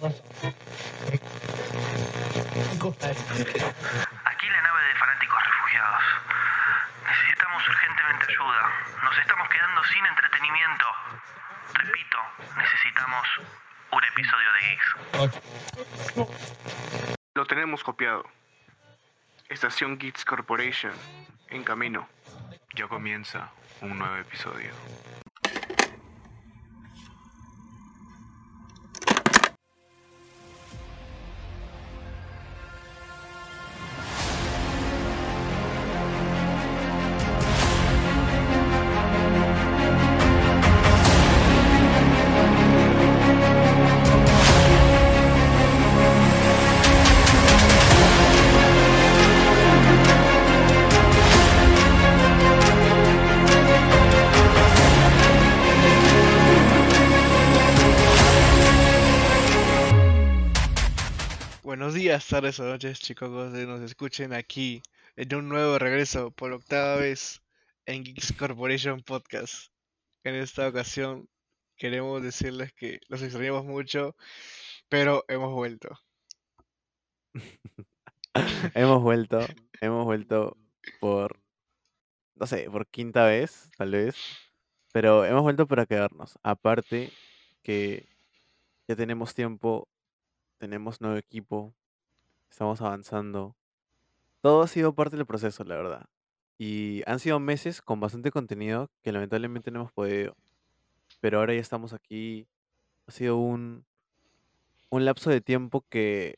Aquí la nave de fanáticos refugiados. Necesitamos urgentemente ayuda. Nos estamos quedando sin entretenimiento. Repito, necesitamos un episodio de Geeks. Lo tenemos copiado. Estación Geeks Corporation, en camino. Ya comienza un nuevo episodio. Buenos días, tardes o noches, chicos, que nos escuchen aquí en un nuevo regreso por octava vez en Geeks Corporation Podcast. En esta ocasión queremos decirles que los extrañamos mucho, pero hemos vuelto. hemos vuelto, hemos vuelto por, no sé, por quinta vez, tal vez, pero hemos vuelto para quedarnos. Aparte que ya tenemos tiempo, tenemos nuevo equipo, estamos avanzando. Todo ha sido parte del proceso, la verdad. Y han sido meses con bastante contenido que lamentablemente no hemos podido. Pero ahora ya estamos aquí. Ha sido un, un lapso de tiempo que,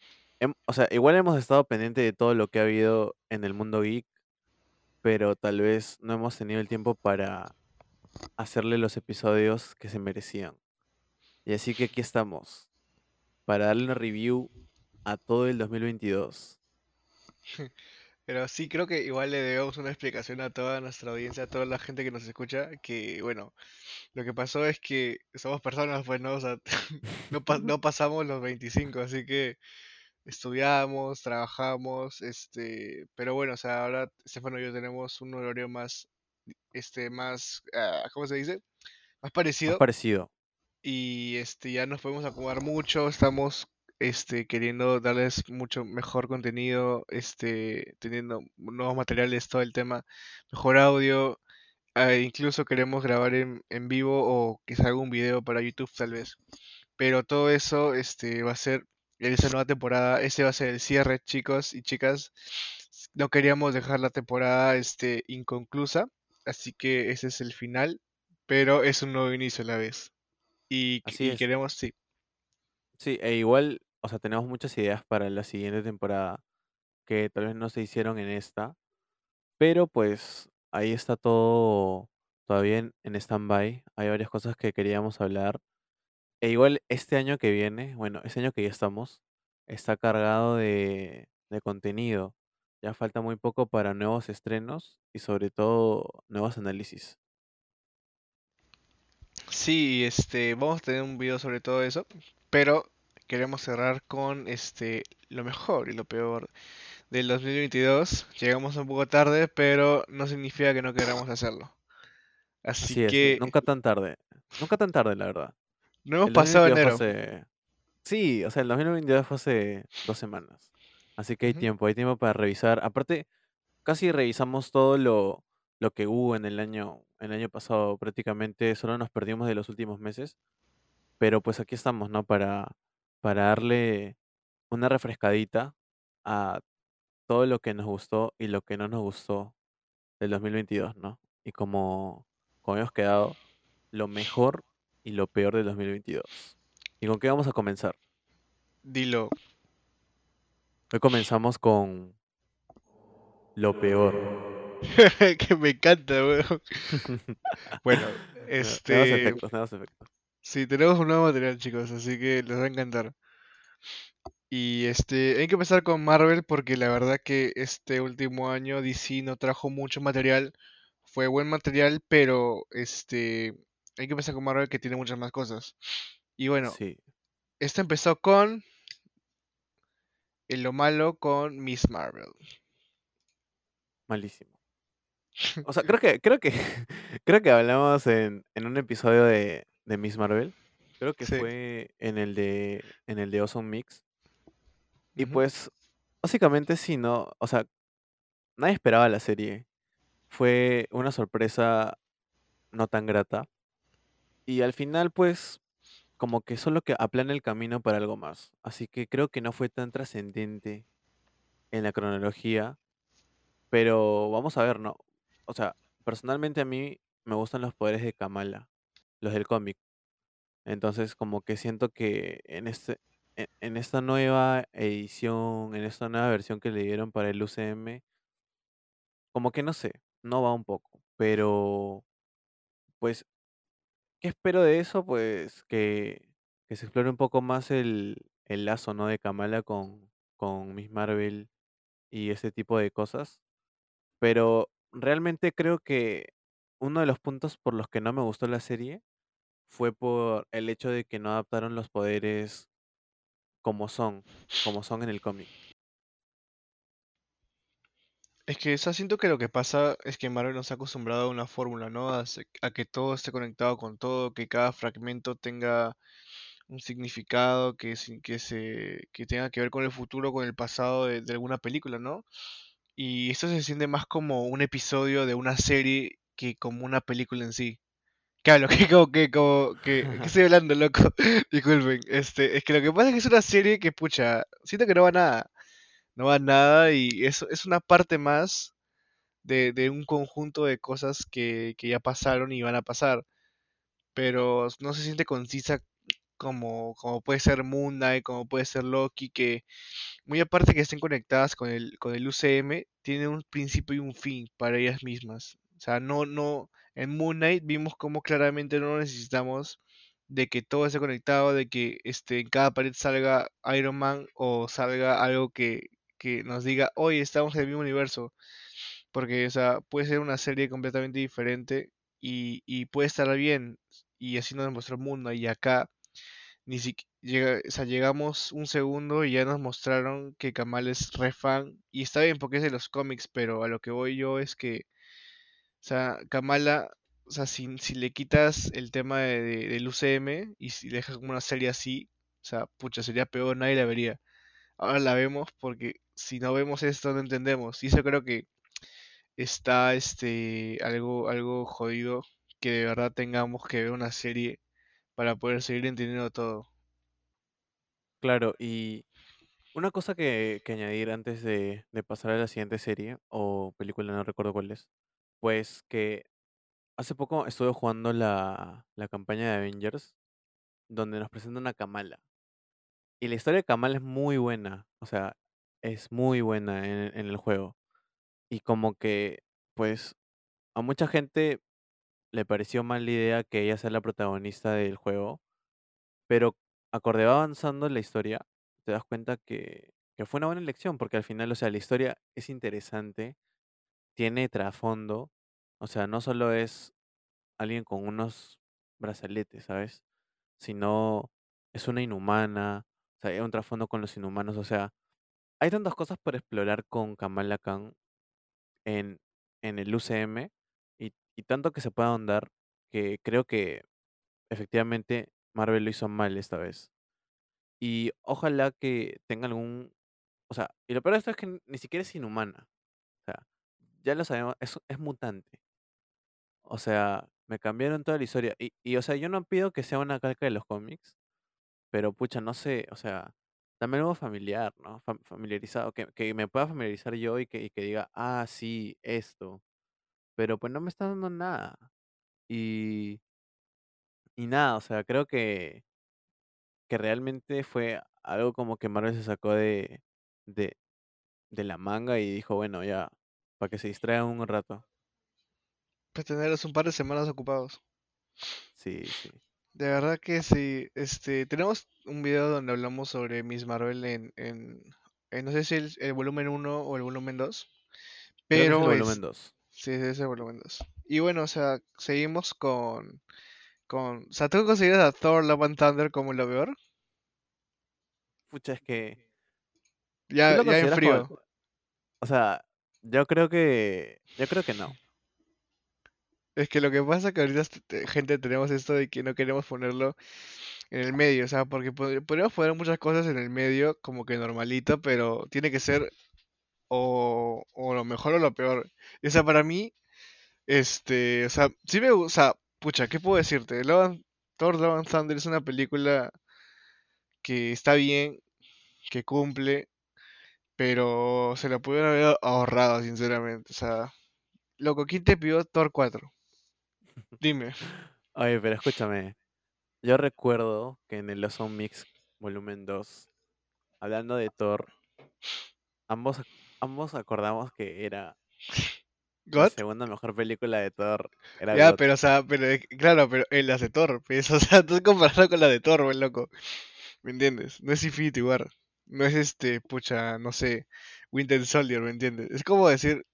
o sea, igual hemos estado pendiente de todo lo que ha habido en el mundo geek, pero tal vez no hemos tenido el tiempo para hacerle los episodios que se merecían. Y así que aquí estamos, para darle una review a todo el 2022. Pero sí, creo que igual le debemos una explicación a toda nuestra audiencia, a toda la gente que nos escucha, que bueno, lo que pasó es que somos personas, pues no, o sea, no, pa- no pasamos los 25, así que estudiamos, trabajamos, este, pero bueno, o sea, ahora Estefano y yo tenemos un horario más, este, más, ah, ¿cómo se dice? Más Más parecido parecido. y este, ya nos podemos acomodar mucho, estamos, este, queriendo darles mucho mejor contenido, este, teniendo nuevos materiales, todo el tema, mejor audio, ah, incluso queremos grabar en, en vivo o quizá algún video para YouTube tal vez. Pero todo eso este, va a ser en esa nueva temporada. Este va a ser el cierre, chicos y chicas. No queríamos dejar la temporada este, inconclusa, así que ese es el final, pero es un nuevo inicio a la vez. Y, Así y queremos, sí, Sí, e igual, o sea, tenemos muchas ideas para la siguiente temporada que tal vez no se hicieron en esta, pero pues ahí está todo todavía en, en stand-by. Hay varias cosas que queríamos hablar. E igual este año que viene, bueno, este año que ya estamos, está cargado de, de contenido. Ya falta muy poco para nuevos estrenos y sobre todo nuevos análisis. sí, este, vamos a tener un video sobre todo eso, pero queremos cerrar con este, lo mejor y lo peor del 2022. Llegamos un poco tarde, pero no significa que no queramos hacerlo. Así Así es, que nunca tan tarde. Nunca tan tarde, la verdad. no hemos El pasado 2022 fue enero. hace... Sí, o sea, el 2022 fue hace dos semanas. Así que hay tiempo, hay tiempo para revisar. Aparte, casi revisamos todo lo, lo que hubo en el año, en el año pasado. Prácticamente solo nos perdimos de los últimos meses. Pero pues aquí estamos, ¿no? Para, para darle una refrescadita a todo lo que nos gustó y lo que no nos gustó del 2022, ¿no? Y como, como hemos quedado, lo mejor y lo peor del 2022. ¿Y con qué vamos a comenzar? Dilo. Hoy comenzamos con lo peor. Que me encanta, weón. Bueno, Nuevos este, efectos, nuevos efectos. Sí, tenemos un nuevo material, chicos, así que les va a encantar. Y este, hay que empezar con Marvel porque la verdad que este último año DC no trajo mucho material. Fue buen material, pero este, hay que empezar con Marvel que tiene muchas más cosas. Y bueno, Sí, esto empezó con en lo malo con Miss Marvel. malísimo. O sea, creo que, creo que, creo que hablamos en, en un episodio de, de Miss Marvel. Creo que Sí. fue en el de en el de Awesome Mix. Y pues, básicamente sí, ¿no? O sea, nadie esperaba la serie. Fue una sorpresa no tan grata. Y al final, pues, como que solo que aplana el camino para algo más. Así que creo que no fue tan trascendente en la cronología. Pero vamos a ver, ¿no? O sea, personalmente a mí me gustan los poderes de Kamala, los del cómic. Entonces, como que siento que en este, en, en esta nueva edición, en esta nueva versión que le dieron para el UCM, como que no sé, no va un poco. Pero, pues, ¿qué espero de eso? Pues que, que se explore un poco más el, el lazo, ¿no? De Kamala con, con Miss Marvel y ese tipo de cosas. Pero realmente creo que uno de los puntos por los que no me gustó la serie fue por el hecho de que no adaptaron los poderes como son, como son en el cómic. Es que siento que lo que pasa es que Marvel nos ha acostumbrado a una fórmula, ¿no? A, que todo esté conectado con todo, que cada fragmento tenga un significado, que, que, se, que tenga que ver con el futuro, con el pasado de, de alguna película, ¿no? Y esto se siente más como un episodio de una serie que como una película en sí. Claro, que como que como que, que estoy hablando, loco. Disculpen. Este, es que lo que pasa es que es una serie que, pucha, siento que no va nada. No va nada y es, es una parte más de, de un conjunto de cosas que, que ya pasaron y van a pasar. Pero no se siente concisa como, como puede ser Moon Knight, como puede ser Loki, que muy aparte que estén conectadas con el, con el UCM, tienen un principio y un fin para ellas mismas. O sea, no, no, en Moon Knight vimos como claramente no necesitamos de que todo esté conectado, de que este, en cada pared salga Iron Man o salga algo que, que nos diga, hoy estamos en el mismo universo. Porque, o sea, puede ser una serie completamente diferente y, y puede estar bien. Y así nos mostró el mundo. Y acá ni siquiera, o sea, llegamos un segundo y ya nos mostraron que Kamal es re fan. Y está bien porque es de los cómics, pero a lo que voy yo es que, o sea, Kamala, o sea, si, si le quitas el tema de, de- del UCM y si le dejas como una serie así, o sea, pucha, sería peor, nadie la vería. Ahora la vemos porque si no vemos esto no entendemos. Y eso creo que está este algo, algo jodido que de verdad tengamos que ver una serie para poder seguir entendiendo todo. Claro, y una cosa que, que añadir antes de, de pasar a la siguiente serie o película, no recuerdo cuál es, pues que hace poco estuve jugando la, la campaña de Avengers, donde nos presentan a Kamala. Y la historia de Kamala es muy buena, o sea, es muy buena en, el juego. Y como que, pues, a mucha gente le pareció mal la idea que ella sea la protagonista del juego, pero acorde va avanzando la historia, te das cuenta que, que fue una buena elección, porque al final, o sea, la historia es interesante, tiene trasfondo, o sea, no solo es alguien con unos brazaletes, ¿sabes? Sino es una inhumana, o sea, hay un trasfondo con los inhumanos, o sea, hay tantas cosas por explorar con Kamala Khan en, en el UCM y, y tanto que se puede ahondar que creo que efectivamente Marvel lo hizo mal esta vez. Y ojalá que tenga algún... O sea, y lo peor de esto es que ni siquiera es inhumana. Ya lo sabemos, es, es mutante. O sea, me cambiaron toda la historia. Y, y, o sea, yo no pido que sea una calca de los cómics, pero pucha, no sé, o sea, dame algo familiar, ¿no? Fam- familiarizado, que, que me pueda familiarizar yo y que, y que diga, ah, sí, esto. Pero pues no me está dando nada. Y, y nada, o sea, creo que, que realmente fue algo como que Marvel se sacó de, de, de la manga y dijo, bueno, ya, para que se distraigan un rato. Pues tenerlos un par de semanas ocupados. Sí, sí. De verdad que sí. Este, tenemos un video donde hablamos sobre Miss Marvel en, en, en no sé si el, el volumen 1 o el volumen 2. Creo que es el Pero volumen es, 2. sí, es ese volumen 2. Y bueno, o sea, seguimos con, con, o sea, ¿tú consideras a Thor Love and Thunder como lo peor? Pucha, es que Ya, ya en como, frío. o sea, yo creo que, yo creo que no. Es que lo que pasa que ahorita est- te- gente tenemos esto de que no queremos ponerlo en el medio, o sea, porque pod- podríamos poner muchas cosas en el medio como que normalito, pero tiene que ser o, o lo mejor o lo peor. O sea, para mí, este, o sea, sí me gusta, pucha, ¿qué puedo decirte? Love and- Thor Love and Thunder es una película que está bien, que cumple, pero se la pudieron haber ahorrado, sinceramente. O sea, loco, ¿quién te pidió Thor 4? Dime. Oye, pero escúchame. Yo recuerdo que en el Awesome Mix Volumen 2, hablando de Thor, ambos, ambos acordamos que era la segunda mejor película de Thor. Era Ya, God. pero, o sea, pero, eh, claro, pero en las de Thor, pues, o sea, tú comparado con la de Thor, buen loco. ¿Me entiendes? No es Infinity War. No es este, pucha, no sé, Winter Soldier, ¿me entiendes? Es como decir,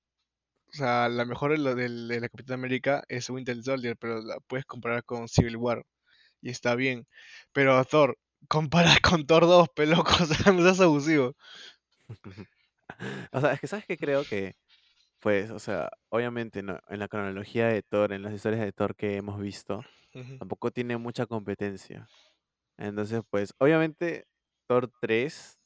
o sea, la mejor de, del- de la Capitán América es Winter Soldier, pero la puedes comparar con Civil War. Y está bien. Pero Thor, comparas con Thor 2, peloco, o sea, no seas abusivo. O sea, es que sabes que creo que, pues, o sea, obviamente no, en la cronología de Thor, en las historias de Thor que hemos visto, tampoco tiene mucha competencia. Entonces, pues, obviamente Thor 3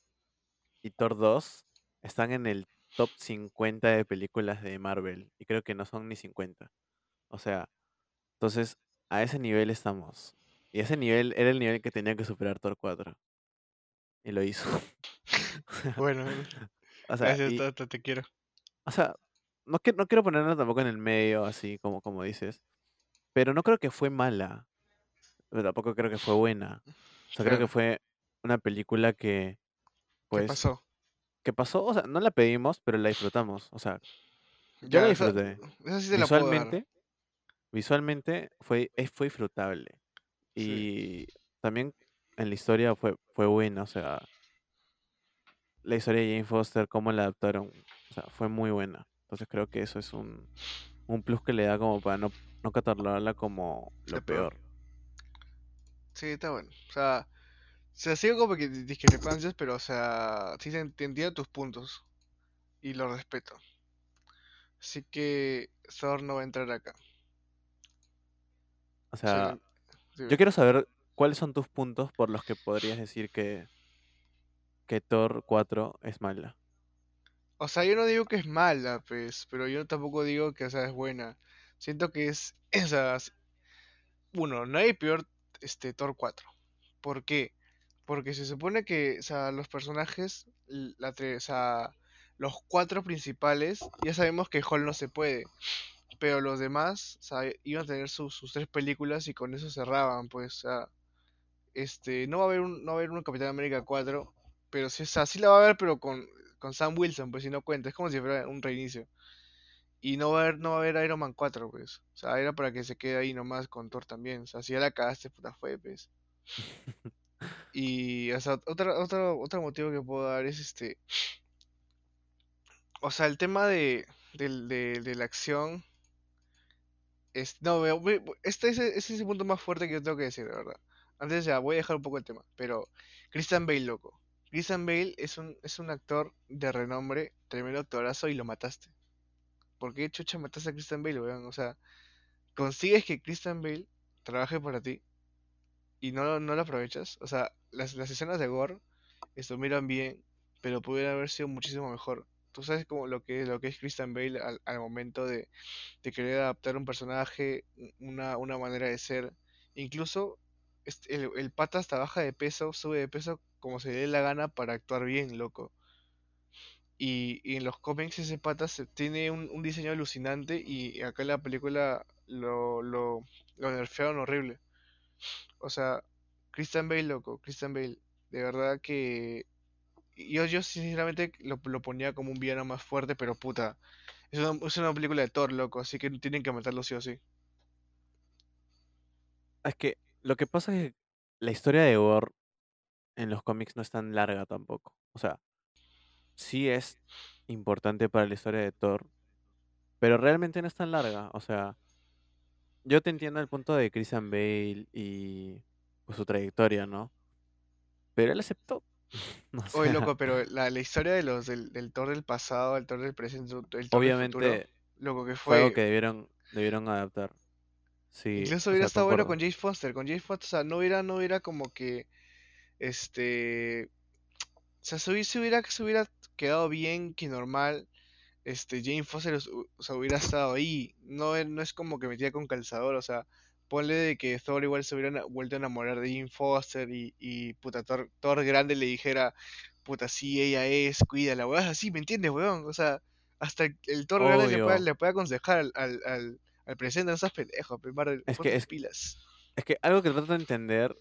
y Thor 2 están en el top 50 de películas de Marvel y creo que no son ni 50. O sea, entonces a ese nivel estamos. Y ese nivel era el nivel que tenía que superar Thor 4. Y lo hizo. Bueno, o sea, gracias, y- Tata, te quiero. o sea, no, que- no quiero ponerla tampoco en el medio, así como, como dices. Pero no creo que fue mala. Pero tampoco creo que fue buena. O sea, creo que fue una película que, ¿Qué pues, pasó? ¿qué pasó? O sea, no la pedimos, pero la disfrutamos. O sea, yo la esa- disfruté. esa sí. Visualmente, visualmente fue, es- fue disfrutable. Sí. Y también en la historia fue, fue buena. O sea, la historia de Jane Foster, cómo la adaptaron, o sea, fue muy buena. Entonces creo que eso es un, un plus que le da como para no, no catalogarla como lo peor. Sí, está bueno. O sea, se sigo como que di- discrepancias, pero o sea, sí te te entiendo tus puntos y los respeto. Así que Thor no va a entrar acá. O Sí, sea, yo quiero saber cuáles son tus puntos por los que podrías decir que, que Thor 4 es mala. O sea, yo no digo que es mala, pues, pero yo tampoco digo que o sea, es buena. Siento que es esas. Uno, no hay peor este Thor 4. ¿Por qué? Porque se supone que, los personajes, la, o los cuatro principales, ya sabemos que Hall no se puede. Pero los demás, iban a tener sus, tres películas y con eso cerraban, pues, este, no va a haber un, no va a haber un Capitán América 4, pero sí, sí la va a haber, pero con, con Sam Wilson, pues si no cuenta, es como si fuera un reinicio. Y no va a haber, no va a haber Iron Man 4, pues. O sea, era para que se quede ahí nomás con Thor también. O sea, si ya la cagaste, puta fue, pues. Y, o sea, otro, otro, otro motivo que puedo dar es este. O sea, el tema de, del- de, de la acción. Es, no, voy- este es, el punto más fuerte que yo tengo que decir, de verdad. Antes ya, voy a dejar un poco el tema. Pero, Christian Bale, loco. Christian Bale es un, es un actor de renombre, tremendo actorazo y lo mataste. ¿Por qué chucha mataste a Christian Bale, weón? O sea, consigues que Christian Bale trabaje para ti y no, no lo aprovechas. O sea, las, las escenas de Gore estuvieron bien, pero pudieran haber sido muchísimo mejor. Tú sabes como lo que, lo que es Christian Bale al, al momento de, de querer adaptar un personaje, una, una manera de ser. Incluso este, el, el pata hasta baja de peso, sube de peso como se le dé la gana para actuar bien, loco. Y, y en los cómics ese pata tiene un, un diseño alucinante y acá en la película lo, lo, lo nerfearon horrible. O sea, Christian Bale, loco, Christian Bale. De verdad que yo, yo sinceramente lo, lo ponía como un villano más fuerte, pero puta. Es una, es una película de Thor, loco, así que tienen que matarlo sí o sí. Es que lo que pasa es que la historia de Gore en los cómics no es tan larga tampoco. O sea, sí es importante para la historia de Thor, pero realmente no es tan larga. O sea, yo te entiendo el punto de Christian Bale y pues, su trayectoria, ¿no? Pero él aceptó. Oye, loco, pero la, la historia de los del, del Thor del pasado, el Thor del presente, el Thor del futuro, obviamente loco, que fue algo que debieron, debieron adaptar. Sí, Incluso o hubiera sea, estado bueno con Jake Foster. Con Jake Foster, o sea, no hubiera, no hubiera como que, este, o sea, se hubiera, se hubiera, quedado bien que normal, este, Jane Foster, o sea, hubiera estado ahí. No, no es como que metía con calzador, o sea, ponle de que Thor igual se hubiera vuelto a enamorar de Jane Foster y, y puta, Thor, Thor grande le dijera, puta, sí, ella es, cuídala, weón, así, ¿me entiendes, weón? O sea, hasta el, el Thor grande le puede, Obvio. le puede aconsejar al, al, al, al presente, no seas pendejo, pe, Marvel, Es que, es, pilas. es que algo que trato de entender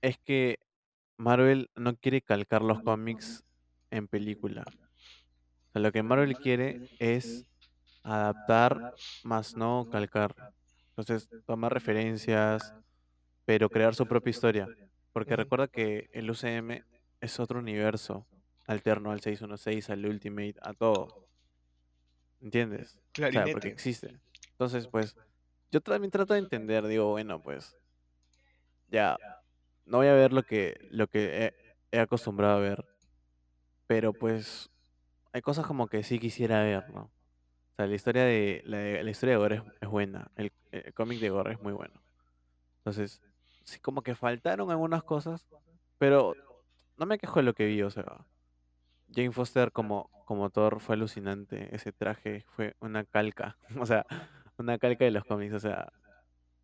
es que Marvel no quiere calcar los cómics en película. O sea, lo que Marvel quiere es adaptar, más no calcar. Entonces, tomar referencias, pero crear su propia historia. Porque recuerda que el UCM es otro universo alterno al 616, al Ultimate, a todo. ¿Entiendes? O sea, porque existe. Entonces, pues, yo también trato de entender, digo, bueno, pues, ya, no voy a ver lo que, lo que he, he acostumbrado a ver, pero pues, hay cosas como que sí quisiera ver, ¿no? O sea, la historia de, la, de- la historia de Gore es, es buena, el, el cómic de Gore es muy bueno. Entonces, sí, como que faltaron algunas cosas, pero no me quejo de lo que vi, o sea, Jane Foster como, como Thor fue alucinante, ese traje fue una calca, o sea, una calca de los cómics, o sea,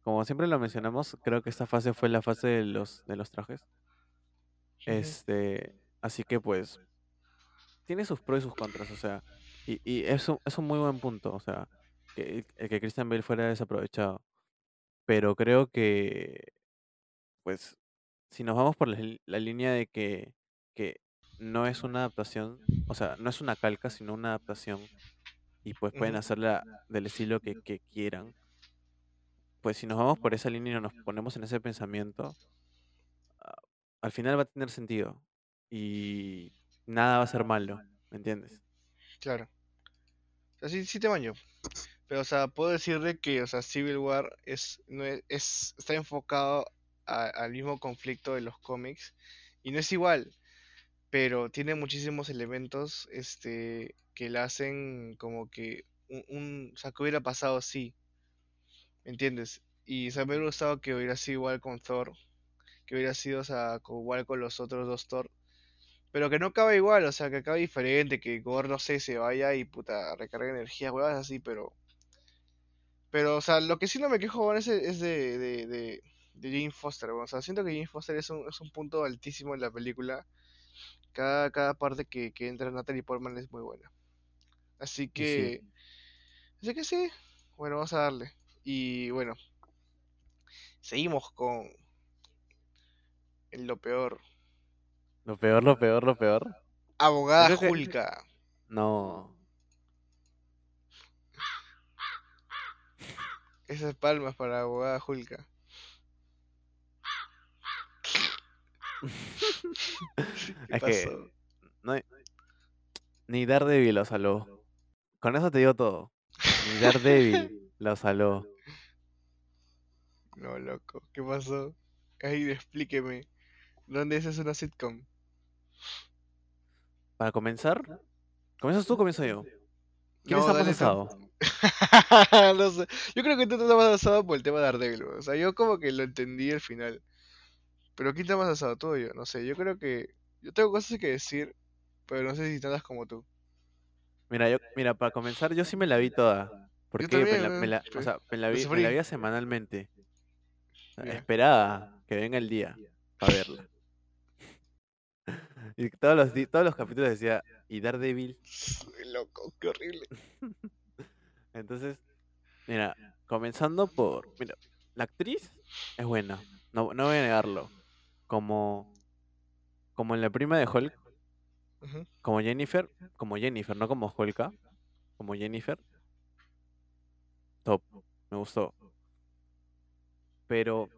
como siempre lo mencionamos, creo que esta fase fue la fase de los, de los trajes. Este, así que pues, tiene sus pros y sus contras, o sea, y, y es un, es un muy buen punto, o sea, que, el que Christian Bale fuera desaprovechado. Pero creo que, pues, si nos vamos por la, la línea de que, que no es una adaptación, o sea, no es una calca, sino una adaptación, y pues pueden hacerla del estilo que, que quieran, pues si nos vamos por esa línea y nos ponemos en ese pensamiento, ah, al final va a tener sentido y nada va a ser malo, ¿me entiendes? Claro. O sea, sí, sí te baño. Pero, o sea, puedo decirle que, o sea, Civil War es, no es, es- está enfocado a- al mismo conflicto de los cómics. Y no es igual, pero tiene muchísimos elementos, este, que la hacen como que un, o sea, que hubiera pasado así, ¿me entiendes? Y, o sea, me hubiera gustado que hubiera sido igual con Thor, que hubiera sido, o sea, igual con los otros dos Thor. Pero que no acabe igual, o sea, que acabe diferente, que Gore, no sé, se vaya y puta, recargue energía, huevas así, pero Pero, o sea, lo que sí no me quejo, weón, es, de- es de, de, de, de Jane Foster, weón. O sea, siento que Jane Foster es un, es un punto altísimo en la película. Cada, cada parte que, que entra Natalie Portman es muy buena. Así sí, que, así que sí. Bueno, vamos a darle. Y bueno, seguimos con lo peor. Lo peor, lo peor, lo peor. Abogada creo que Julka. no. Esas palmas para abogada Julka. ¿Qué Es que pasó? no hay- ni Daredevil lo salvó. Con eso te digo todo. Ni Daredevil lo salvó. No, loco. ¿Qué pasó? Ay, explíqueme. ¿Dónde esa es una sitcom? Para comenzar, ¿comienzas tú o comienzo yo? ¿Quién No, está más asado? No sé. Yo creo que tú estás más asado por el tema de Daredevil. O sea, yo como que lo entendí al final. Pero ¿quién está más asado? Tú o yo. No sé. Yo creo que. Yo tengo cosas que decir, pero no sé si tantas como tú. Mira, yo, mira, para comenzar, yo sí me la vi toda. ¿Por Yo qué? Me también, la, me la- o Pe- sea, me la Lo vi, me la semanalmente. O sea, esperaba que venga el día para verla. Y todos los, todos los capítulos decía, y Daredevil. Loco, qué horrible. Entonces, mira, comenzando por, mira, la actriz es buena, no, no voy a negarlo. Como, como en la prima de Hulk, como Jennifer, como Jennifer, no como Hulka, como Jennifer, top, me gustó. Pero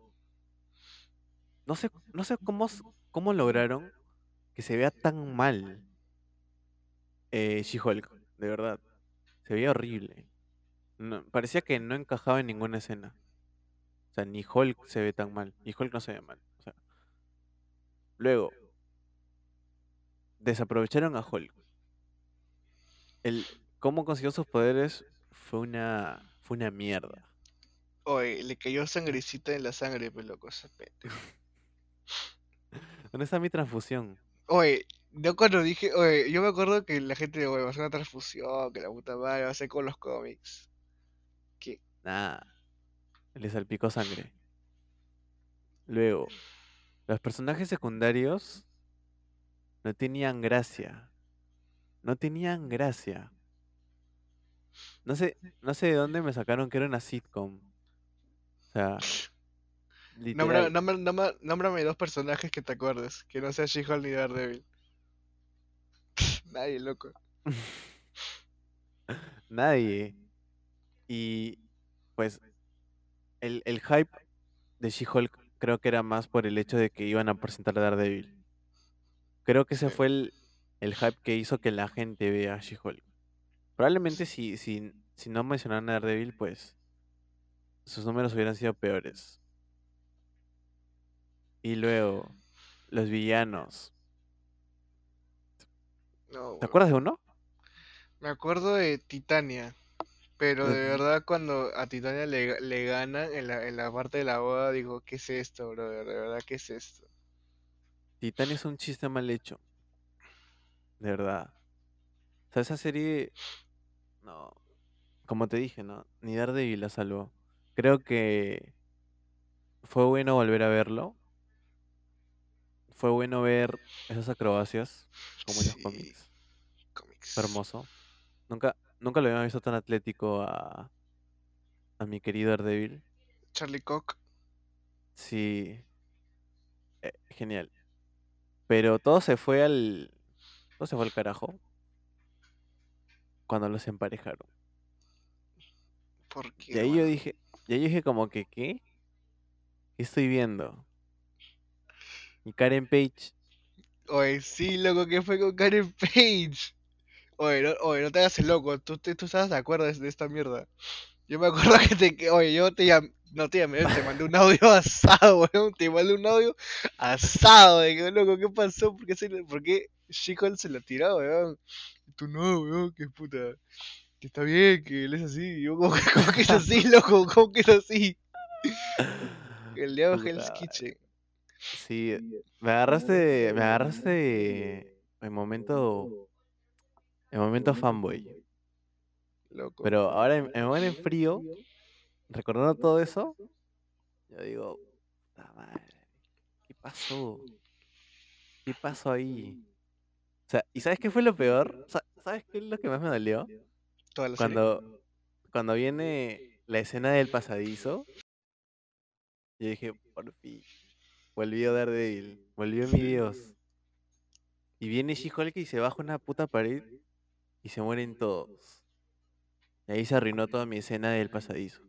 no sé, no sé cómo, cómo lograron que se vea tan mal eh, She-Hulk, de verdad. Se veía horrible. No- parecía que no encajaba en ninguna escena. O sea, ni Hulk se ve tan mal. Y Hulk no se ve mal. O sea, luego, desaprovecharon a Hulk. El cómo consiguió sus poderes fue una, fue una mierda. Oye, le cayó sangrecita en la sangre, pues loco. ¿Dónde está mi transfusión? Oye, yo cuando dije, oye, yo me acuerdo que la gente, oye, va a hacer una transfusión, que la puta madre va a ser con los cómics. ¿Qué? Nada. Le salpicó sangre. Luego, los personajes secundarios no tenían gracia. No tenían gracia. No sé, no sé de dónde me sacaron que era una sitcom. O sea, literal. nómbrame dos personajes que te acuerdes, que no sea She-Hulk ni Daredevil. Nadie, loco. Nadie. Y pues el, el hype de She-Hulk creo que era más por el hecho de que iban a presentar a Daredevil. Creo que ese fue el, el hype que hizo que la gente vea a She-Hulk. Probablemente si, si, si no mencionaran a Daredevil, pues sus números hubieran sido peores. Y luego, los villanos. No, ¿Te acuerdas de uno? Me acuerdo de Titania, pero de verdad cuando a Titania le, le ganan en la, en la parte de la boda, digo, ¿qué es esto, brother? De verdad, ¿qué es esto? Titania es un chiste mal hecho. De verdad. O sea, esa serie. No. Como te dije, ¿no? Ni Daredevil la salvó. Creo que fue bueno volver a verlo. Fue bueno ver esas acrobacias como en los Sí, cómics. cómics. Fue hermoso. Nunca, nunca lo había visto tan atlético a, a mi querido Daredevil. Charlie Cox. Sí. eh, genial. Pero todo se fue al. Todo se fue al carajo. Cuando los emparejaron. Porque, Y ahí yo dije, y ahí yo dije como que, ¿qué? ¿Qué estoy viendo? Y Karen Page, Oye, sí, loco, ¿qué fue con Karen Page? Oye, no, oye, no te hagas el loco, tú, te- tú estabas de acuerdo de, de esta mierda. Yo me acuerdo que te, que- oye, yo te llamé, no te llamé, te mandé un audio asado, weón, te mandé un audio asado, de que, loco, ¿qué pasó? ¿Por qué, se, por qué She-Hulk se lo tiró, weón? Tú no, weón, qué puta, que está bien, que él es así, yo, ¿cómo, que- cómo que es así, loco? ¿Cómo que es así? El de Hell's Kitchen. Sí, me agarraste, me agarraste en momento, en momento fanboy. Loco. Pero ahora en, en en frío, recordando todo eso, yo digo, puta madre, ¿qué pasó? ¿Qué pasó ahí? O sea, ¿y sabes qué fue lo peor? Sa- ¿Sabes qué es lo que más me dolió? Toda la serie. Cuando, cuando viene la escena del pasadizo, yo dije, por fin, volvió Daredevil, volvió mi Dios. Y viene She-Hulk y se baja una puta pared y se mueren todos. Y ahí se arruinó toda mi escena del pasadizo.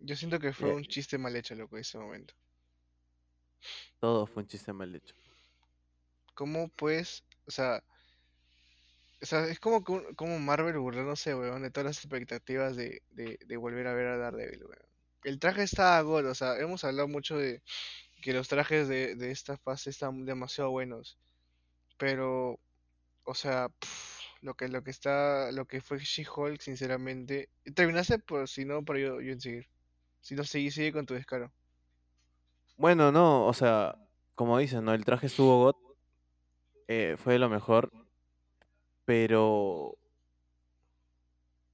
Yo siento que fue Ya. un chiste mal hecho, loco, ese momento. Todo fue un chiste mal hecho. ¿Cómo pues, o sea, o sea, es como, como Marvel burlándose, weón, de todas las expectativas de, de, de volver a ver a Daredevil, weón. El traje está God, o sea, hemos hablado mucho de que los trajes de, de esta fase están demasiado buenos, pero, o sea, lo que, lo que está, lo que fue She-Hulk, sinceramente, terminaste por, si no, para yo, yo en seguir. Si no, sigue, sigue con tu descaro. Bueno, no, o sea, como dices, ¿no? El traje estuvo got, eh, fue lo mejor, pero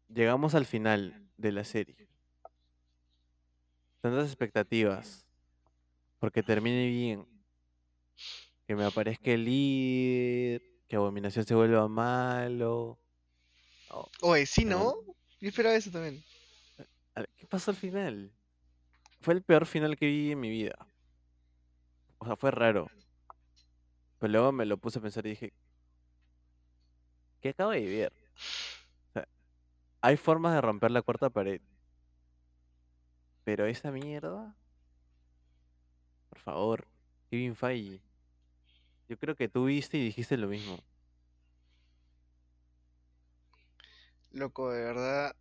llegamos al final de la serie. Tantas expectativas, porque termine bien, que me aparezca el líder, que Abominación se vuelva malo. Oye, sí, ¿no? Yo esperaba eso también. a- ¿Qué pasó al final? Fue el peor final que vi en mi vida. O sea, fue raro. Pero luego me lo puse a pensar y dije, ¿qué acabo de ver? O sea, hay formas de romper la cuarta pared. Pero esa mierda, por favor, Kevin Feige. Yo creo que tú viste y dijiste lo mismo. Loco, de verdad,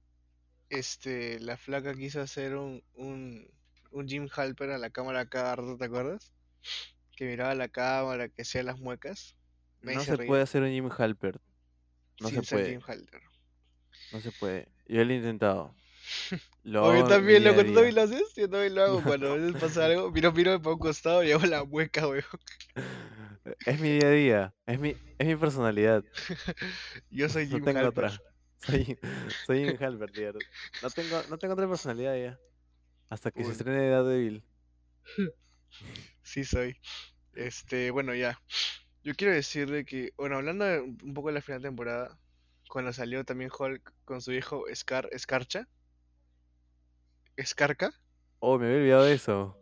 este, la flaca quiso hacer un, un, un Jim Halper a la cámara cada rato, ¿te acuerdas? Que miraba la cámara, que hacía las muecas. No se puede hacer un Jim Halpert. No sin se puede. Jim Halper. No se puede. Yo lo he intentado. Lo yo también, loco, a ¿tú también día. lo haces? Yo también lo hago cuando a veces pasa algo. Miro, miro, me pongo un costado y hago la mueca, weón. Es mi día a día, es mi, es mi personalidad. Yo soy No Jim tengo Halpert. otra. Soy, soy un Halbert, tío. No tengo, no tengo otra personalidad ya. Hasta que se estrene Daredevil. Sí soy. Este, bueno, ya. Yo quiero decirle que, bueno, hablando de un un poco de la final de temporada, cuando salió también Hulk con su hijo Scar, Scarcha, Scarca, Oh, me había olvidado de eso.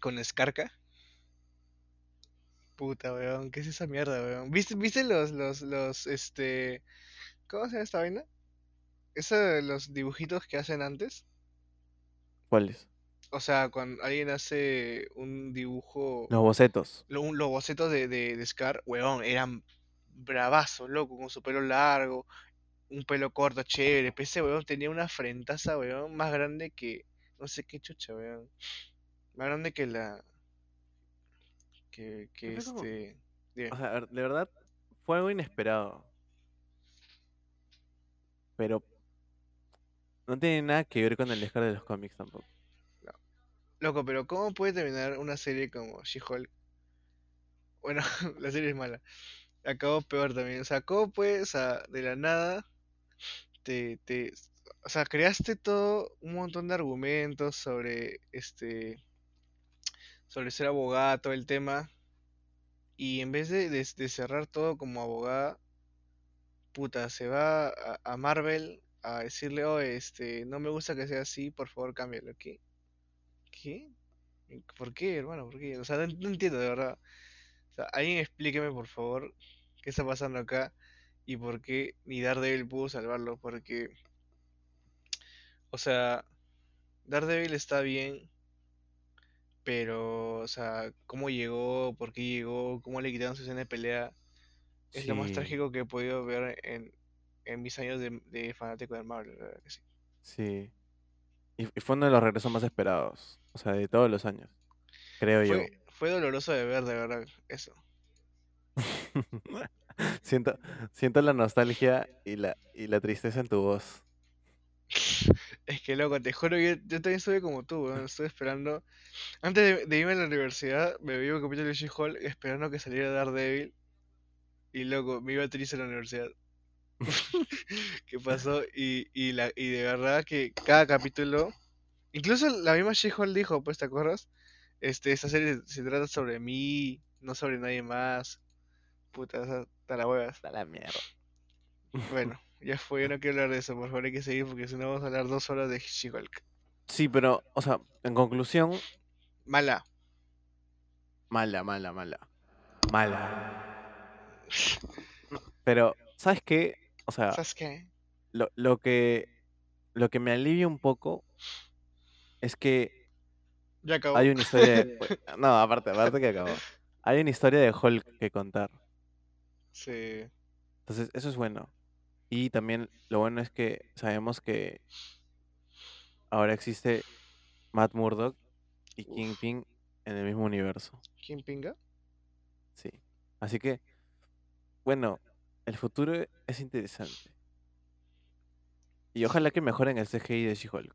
con Scarca. Puta, weón, ¿qué es esa mierda, weón? ¿Viste, viste los, los, los, este, ¿cómo se llama esta vaina? Eso de los dibujitos que hacen antes. ¿Cuáles? O sea, cuando alguien hace un dibujo, Los bocetos. lo- los bocetos de, de, de Scar, weón, eran bravazos, loco, con su pelo largo, un pelo corto, chévere. Pero ese weón tenía una frentaza, weón, más grande que, no sé qué chucha, weón. Más grande que la, que, que como- este. O sea, ver, de verdad, fue algo inesperado. Pero no tiene nada que ver con el Scar de los cómics tampoco. Loco, pero ¿cómo puede terminar una serie como She-Hulk? Bueno, la serie es mala. Acabó peor también. O sea, ¿cómo puedes, o sea, de la nada, te, te, o sea, creaste todo un montón de argumentos sobre este, sobre ser abogada, todo el tema, y en vez de, de- cerrar todo como abogada, puta, se va a, a Marvel a decirle, oh, este, no me gusta que sea así, por favor, cámbialo, ¿qué? ¿Qué? ¿Por qué, hermano? ¿Por qué? O sea, no, no entiendo de verdad. O sea, alguien explíqueme, por favor, qué está pasando acá y por qué ni Daredevil pudo salvarlo. Porque, o sea, Daredevil está bien, pero, o sea, cómo llegó, por qué llegó, cómo le quitaron su escena de pelea, es lo más trágico que he podido ver en, en mis años de, de fanático de Marvel, la verdad que sí. sí. Y, y fue uno de los regresos más esperados. O sea, de todos los años. Creo yo. Fue doloroso de ver, de verdad, eso. Siento, siento la nostalgia y la, y la tristeza en tu voz. Es que loco, te juro que yo, yo también estuve como tú, Estuve esperando. Antes de, irme a la universidad, me vi un capítulo de She-Hulk esperando que saliera Daredevil. Y loco, me iba triste a la universidad. ¿Qué pasó? Y, y, la, y de verdad que cada capítulo. Incluso la misma She-Hulk dijo, pues, ¿te acuerdas? Este, esta serie se trata sobre mí, no sobre nadie más. Puta, esa, te la huevas. Da la mierda. Bueno, ya fue, yo no quiero hablar de eso, por favor hay que seguir porque si no vamos a hablar dos horas de She-Hulk. Sí, pero, o sea, en conclusión, Mala. mala, mala, mala. Mala. Pero, ¿sabes qué? O sea, ¿Sabes qué? lo, lo que lo que me alivia un poco es que Ya acabó. hay una historia de... No, aparte, aparte que acabó. Hay una historia de Hulk que contar. Sí. Entonces, eso es bueno. Y también lo bueno es que sabemos que ahora existe Matt Murdock y Uf. Kingpin en el mismo universo. ¿Quién pinga? Sí. Así que, bueno, el futuro es interesante. Y ojalá que mejoren el CGI de She-Hulk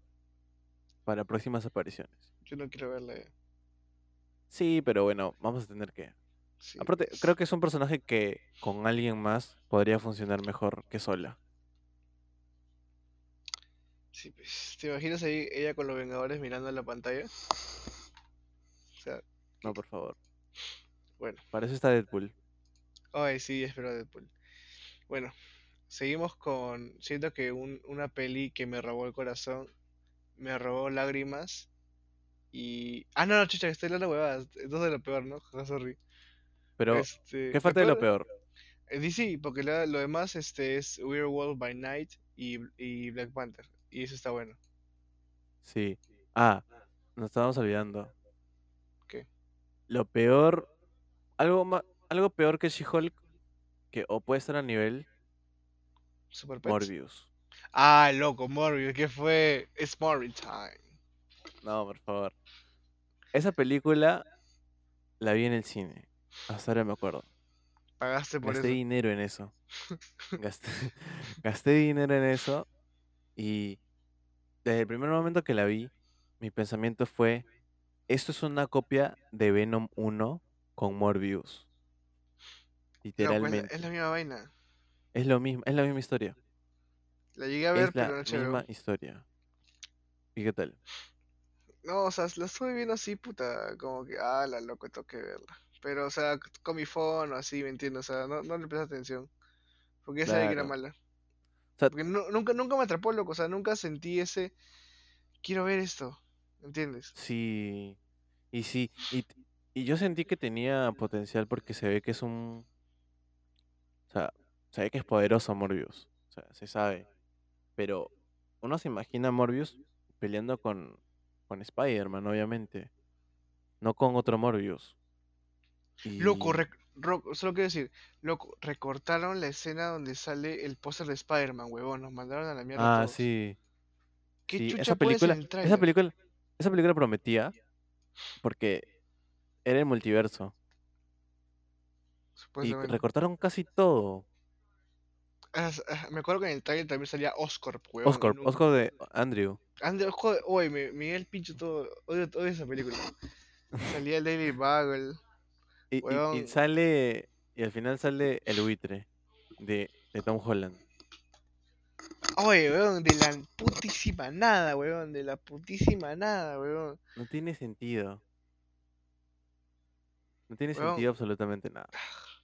para próximas apariciones. Yo no quiero verla. ya. Sí, pero bueno, vamos a tener que. Sí, Aparte, creo que es un personaje que con alguien más podría funcionar mejor que sola. Sí, pues. ¿Te imaginas ahí ella con los Vengadores mirando en la pantalla? O sea, No, por favor. bueno. Para eso está Deadpool. Ay, sí, espero Deadpool. Bueno, seguimos con. Siento que un- una peli que me robó el corazón, me robó lágrimas. Y. Ah, no, no, chucha, que estoy hablando huevadas. Entonces lo peor, ¿no? Sorry. Pero, Este, ¿qué falta de lo peor? Eh, DC, porque la- lo demás este, es Weird World by Night y, y Black Panther. Y eso está bueno. Sí. Ah, nos estábamos olvidando. ¿Qué? Lo peor. Algo ma- algo peor que She-Hulk. Que o puede estar a nivel Super Pets. Morbius. Ah, loco, Morbius, ¿qué fue? It's Morbius time. No, por favor. Esa película la vi en el cine. Hasta ahora me acuerdo. Pagaste por Gasté eso. dinero en eso. Gasté, gasté dinero en eso. Y desde el primer momento que la vi, mi pensamiento fue, esto es una copia de Venom 1 con Morbius. No, pues, Literalmente. es la misma vaina. Es lo mismo, es la misma historia. La llegué a ver, Es la pero no HBO. misma historia. ¿Y qué tal? No, o sea, la estuve viendo así, puta, como que, ah, la loco, tengo que verla. Pero, o sea, con mi phone o así, ¿me entiendes? O sea, no, no le presté atención. Porque ya sabía que era mala. O sea, Porque nu- nunca, nunca me atrapó, loco. O sea, nunca sentí ese, quiero ver esto. ¿Entiendes? sí. Y sí. Y, y yo sentí que tenía potencial porque se ve que es un. O sea, se ve que es poderoso Morbius. O sea, se sabe. Pero uno se imagina a Morbius peleando con, con Spider-Man, obviamente. No con otro Morbius. Loco, Y. rec- ro- solo quiero decir, loco, recortaron la escena donde sale el póster de Spider-Man, huevón. Nos mandaron a la mierda Ah, todos. sí. ¿Qué Sí, chucha esa película, en el esa película, esa película prometía porque era el multiverso y recortaron casi todo. Ah, me acuerdo que en el tráiler también salía Oscorp, Oscar, nunca- Oscar de Andrew. Ande, joder, oye, Miguel Pincho todo, odio, odio esa película. Salía el Daily Bugle. Y, y- y Huevón. sale, y al final sale el buitre de, de Tom Holland. Oye, weón, de la putísima nada, weón, de la putísima nada, weón. No tiene sentido. No tiene Weón. sentido absolutamente nada.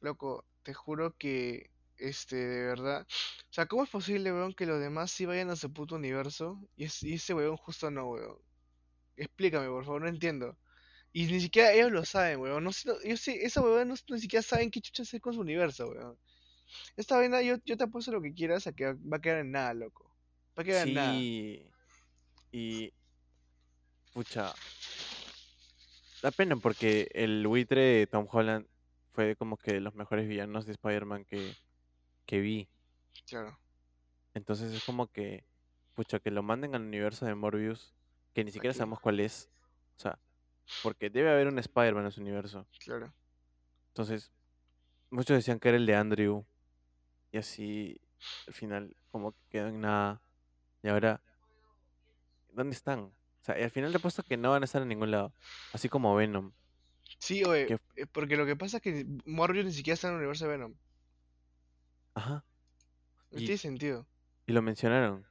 Loco, te juro que, este, de verdad. O sea, ¿cómo es posible, weón, que los demás sí vayan a su puto universo y, es- y ese weón justo no, weón? Explícame, por favor, no entiendo. Y ni siquiera ellos lo saben, weón. No ellos sí, esa weón no, ni siquiera saben qué chucha hacer con su universo, weón. Esta vaina, yo, yo te apuesto lo que quieras a que va a quedar en nada, loco. Va a quedar en nada. Sí. Y. Pucha. Da pena porque el buitre de Tom Holland fue como que de los mejores villanos de Spider-Man que, que vi. Claro, Entonces es como que. Pucha, que lo manden al universo de Morbius. Que ni siquiera Aquí. sabemos cuál es. O sea, porque debe haber un Spider-Man en su universo. claro. Entonces, muchos decían que era el de Andrew. Y así, al final, como que quedó en nada. Y ahora, ¿dónde están? O sea, y al final te he puesto que no van a estar en ningún lado. Así como Venom. Sí, oye, Que- eh, porque lo que pasa es que Morbius ni siquiera está en el universo de Venom. Ajá. No Y- tiene sentido. Y lo mencionaron.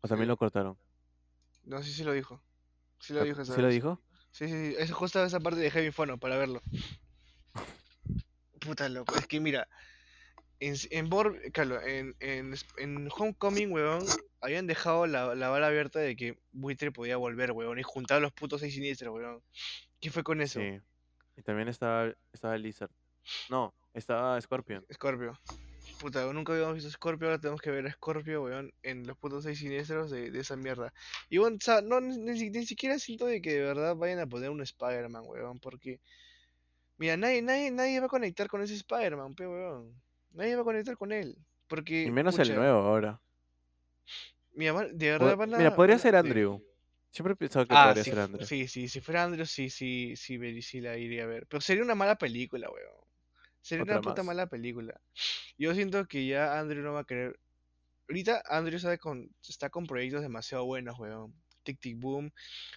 O también Sí. lo cortaron. No, sí, sí lo dijo. Sí lo ¿Lo- dijo esa ¿Sí lo dijo? Sí, sí, sí. Es justo esa parte de Heavy Fono para verlo. Puta loco. Es que mira, en, en, claro, en, en, en Homecoming, weón, habían dejado la, la bala abierta de que Buitre podía volver, weón, y juntar a los putos seis siniestros, weón. ¿Qué fue con eso? Sí. Y también estaba, estaba Lizard. No, estaba Scorpion. Scorpio. Puta, nunca habíamos visto Scorpio, ahora tenemos que ver a Scorpio, weón, en los putos seis siniestros de, de esa mierda. Y bueno, o sea, no, ni, ni ni siquiera siento de que de verdad vayan a poner un Spider-Man, weón, porque... Mira, nadie, nadie, nadie va a conectar con ese Spider-Man, pe, weón. Nadie va a conectar con él. Porque, Y menos el nuevo ahora. Mira, de verdad van a... Mira, podría ser de- Andrew. Siempre he pensado que Ah, podría sí, ser Andrew. sí, sí, si fuera Andrew, sí, sí, sí, ver- sí la iría a ver. Pero sería una mala película, weón. Sería una puta más. mala película. Yo siento que ya Andrew no va a querer. Ahorita Andrew sabe con, está con proyectos demasiado buenos, weón. Tic Tic Boom.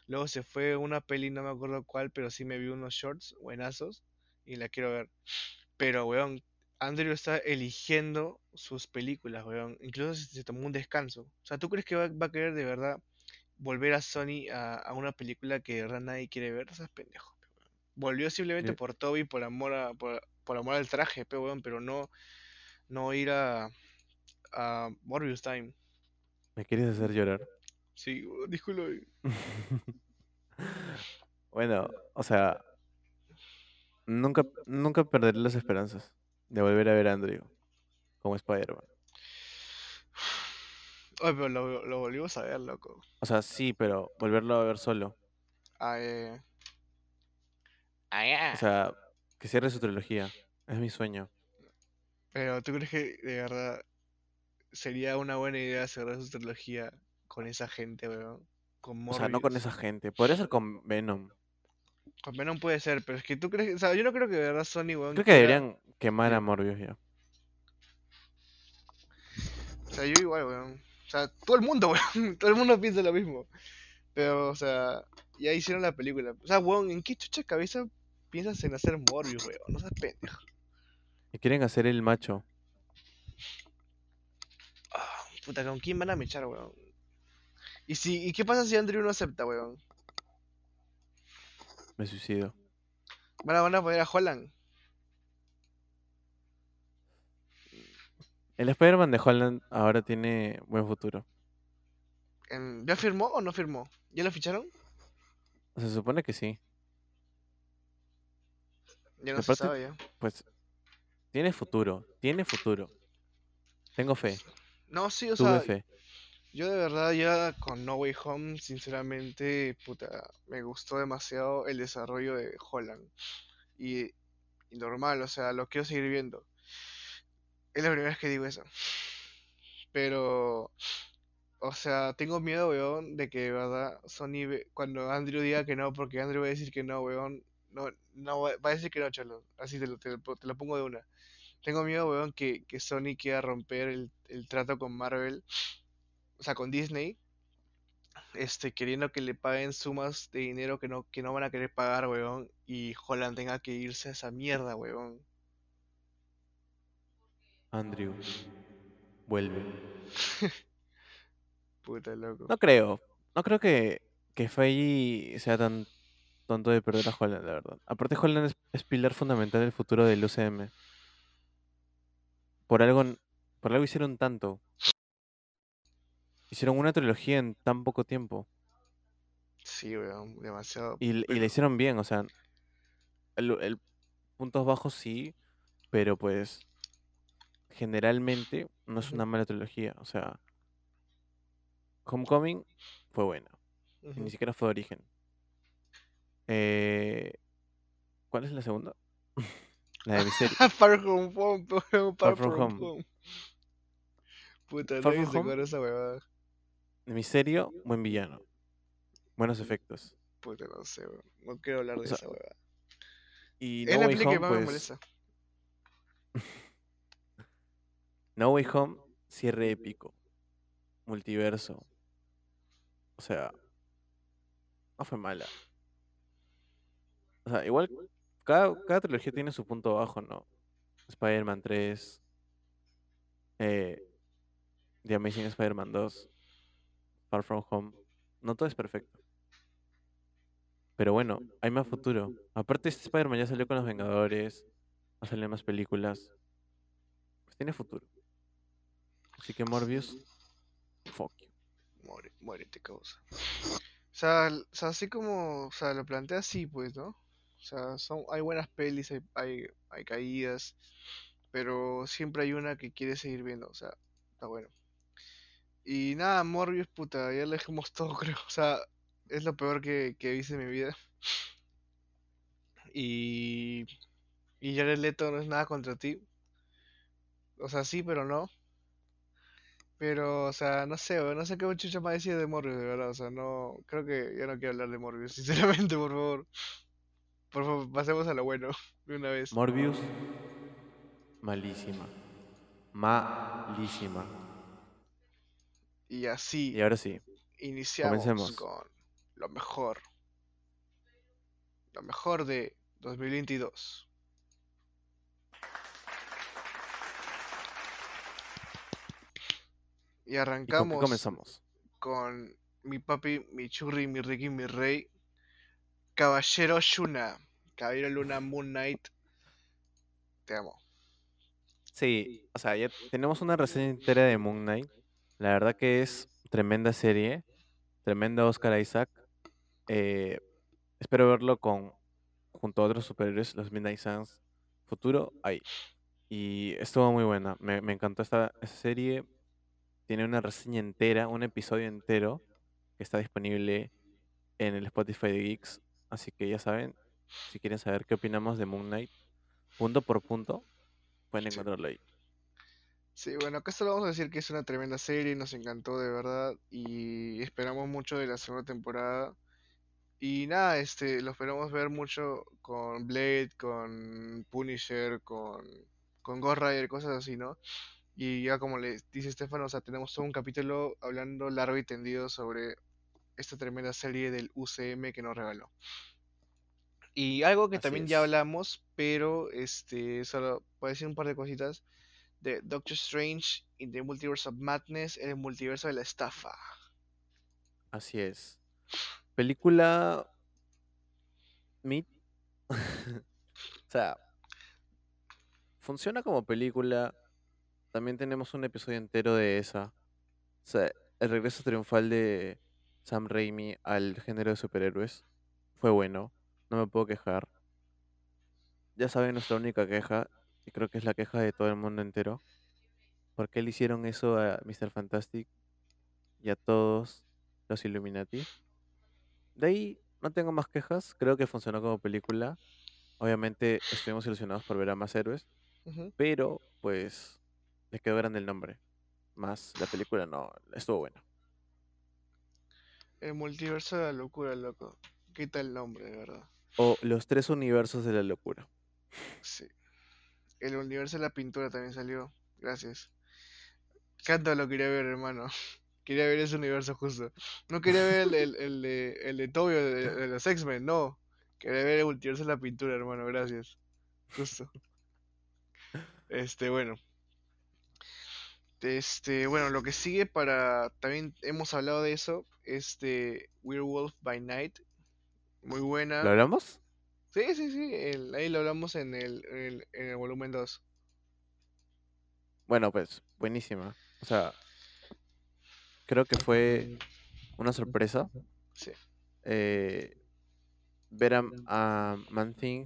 Luego se fue una peli, no me acuerdo cuál, pero sí me vi unos shorts buenazos y la quiero ver. Pero, weón, Andrew está eligiendo sus películas, weón. Incluso se, se tomó un descanso. O sea, ¿tú crees que va, va a querer de verdad volver a Sony a, a una película que de verdad nadie quiere ver? O sea, es pendejo. pe, weón. Volvió simplemente Yo- por Toby, por amor a, por, por amor al traje, pe, weón, pero no, no ir a, a Morbius Time. ¿Me quieres hacer llorar? Sí, disculpe. Bueno, o sea, nunca, nunca perderé las esperanzas de volver a ver a Andrew como Spider-Man. Oye, pero lo, lo volvimos a ver, loco. O sea, sí, pero volverlo a ver solo. Ah, eh. Ah. O sea, que cierre su trilogía. Es mi sueño. Pero ¿tú crees que de verdad sería una buena idea cerrar su trilogía con esa gente, weón? Con O sea, no con esa gente. Podría ser con Venom. Con Venom puede ser, pero es que tú crees, o sea, yo no creo que de verdad Sony, weón, Creo que deberían quemar a. Morbius ya. O sea, yo igual, weón. O sea, todo el mundo, weón. Todo el mundo piensa lo mismo. Pero, o sea, ya hicieron la película. O sea, weón, ¿en qué chucha cabeza piensas en hacer Morbius, weón? No seas pendejo. Y quieren hacer el macho. Ah, puta, ¿con quién van a mechar, weón? ¿Y, si, ¿Y qué pasa si Andrew no acepta, weón? Me suicido. Van a, van a poner a Holland. El Spider-Man de Holland ahora tiene buen futuro. En- ¿Ya firmó o no firmó? ¿Ya lo ficharon? Se supone que sí. Ya no Y se aparte- sabe ya. Pues tiene futuro. Tiene futuro. Tengo fe. No, sí, o Tuve sea, fe. yo de verdad ya con No Way Home, sinceramente, puta, me gustó demasiado el desarrollo de Holland. Y, y normal, o sea, lo quiero seguir viendo. Es la primera vez que digo eso. Pero, o sea, tengo miedo, weón, de que de verdad Sony, ve- cuando Andrew diga que no, porque Andrew va a decir que no, weón, no, no va a decir que no, chalo. Así te lo, te lo po- te lo pongo de una. Tengo miedo, weón, que, que Sony quiera romper el, el trato con Marvel, o sea, con Disney, este, queriendo que le paguen sumas de dinero que no, que no van a querer pagar, weón, y Holland tenga que irse a esa mierda, weón. Andrew. Vuelve. Puta loco. No creo. No creo que, que Feige sea tan tonto de perder a Holland, la verdad. Aparte, Holland es, es pilar fundamental del futuro del UCM. Por algo, por algo hicieron tanto. Hicieron una trilogía en tan poco tiempo. Sí, weón, demasiado. Y, y la hicieron bien, o sea. El, el puntos bajos sí, pero pues. Generalmente no es una mala trilogía. O sea. Homecoming fue buena. Ni siquiera fue de origen. Eh, ¿Cuál es la segunda? la de Misterio. Far From Home, Far, Far From From Home. Home. Puta, Far From se esa. De Misterio, buen villano. Buenos efectos. Puta, no sé, weón. No quiero hablar de O sea, esa weón. Y Es No la Way Home, más me pues. molesta. No Way Home, cierre épico. Multiverso. O sea. No fue mala. O sea, igual. Cada, cada trilogía tiene su punto bajo, ¿no? Spider-Man 3. Eh, The Amazing Spider-Man 2. Far From Home. No todo es perfecto. Pero bueno, hay más futuro. Aparte, este Spider-Man ya salió con los Vengadores. Va a salir más películas. Pues tiene futuro. Así que Morbius. Fuck you. Muere, muérete, causa. O sea, o sea, así como, o sea, lo plantea así, pues, ¿no? O sea, son, hay buenas pelis, hay, hay, caídas, pero siempre hay una que quiere seguir viendo, o sea, está bueno. Y nada, Morbius, puta, ya le dejamos todo, creo. O sea, es lo peor que, que hice en mi vida. Y, y Jared Leto no es nada contra ti. O sea, sí, pero no. Pero, o sea, no sé, no sé qué chucha más decir de Morbius, de verdad. O sea, no, creo que ya no quiero hablar de Morbius, sinceramente, por favor. Por favor, pasemos a lo bueno, de una vez. Morbius. Malísima. Malísima. Y así Y ahora sí. iniciamos comencemos. con lo mejor. Lo mejor de 2022. Y ¿Y con qué arrancamos comenzamos? con mi papi, mi churri, mi Ricky, mi rey, Caballero Shuna, Caballero Luna Moon Knight. Te amo. Sí, o sea, ya tenemos una reseña entera de Moon Knight. La verdad que es tremenda serie. Tremenda Oscar Isaac. Eh, espero verlo con junto a otros superhéroes, los Midnight Suns. Futuro, ahí. Y estuvo muy buena. Me, me encantó esta, esta serie. Tiene una reseña entera, un episodio entero que está disponible en el Spotify de Geeks. Así que ya saben, si quieren saber qué opinamos de Moon Knight, punto por punto, pueden encontrarlo ahí. Sí, bueno, acá solo vamos a decir que es una tremenda serie, nos encantó de verdad y esperamos mucho de la segunda temporada. Y nada, este, lo esperamos ver mucho con Blade, con Punisher, con, con Ghost Rider, cosas así, ¿no? Y ya como le dice Estefano, o sea, tenemos todo un capítulo hablando largo y tendido sobre esta tremenda serie del UCM que nos regaló. Y algo que Así también ya hablamos, pero este, solo puedo decir un par de cositas, de Doctor Strange in the Multiverse of Madness, el multiverso de la estafa. Así es. Película. Mid. o sea. Funciona como película. También tenemos un episodio entero de esa. O sea, el regreso triunfal de Sam Raimi al género de superhéroes. Fue bueno. No me puedo quejar. Ya saben nuestra única queja. Y creo que es la queja de todo el mundo entero. ¿Por qué le hicieron eso a Mr. Fantastic y a todos los Illuminati? De ahí no tengo más quejas. Creo que funcionó como película. Obviamente estuvimos ilusionados por ver a más héroes. Pero, pues, le quedó grande el nombre. Más la película no, estuvo buena. El multiverso de la locura, loco. Quita el nombre, de verdad. O Los tres universos de la locura. Sí. El universo de la pintura también salió. Gracias. Canto lo quería ver, hermano. Quería ver ese universo justo. No quería ver el, el, el de, el Tobio de, de los X-Men, no. Quería ver el multiverso de la pintura, hermano. Gracias. Justo. Este, bueno. Este, bueno, lo que sigue para. También hemos hablado de eso. Este, Werewolf by Night. Muy buena. ¿Lo hablamos? Sí, sí, sí. el- ahí lo hablamos en el, en el, en el volumen 2. Bueno, pues, buenísima. O sea, creo que fue una sorpresa Sí. eh, ver a, a Man-Thing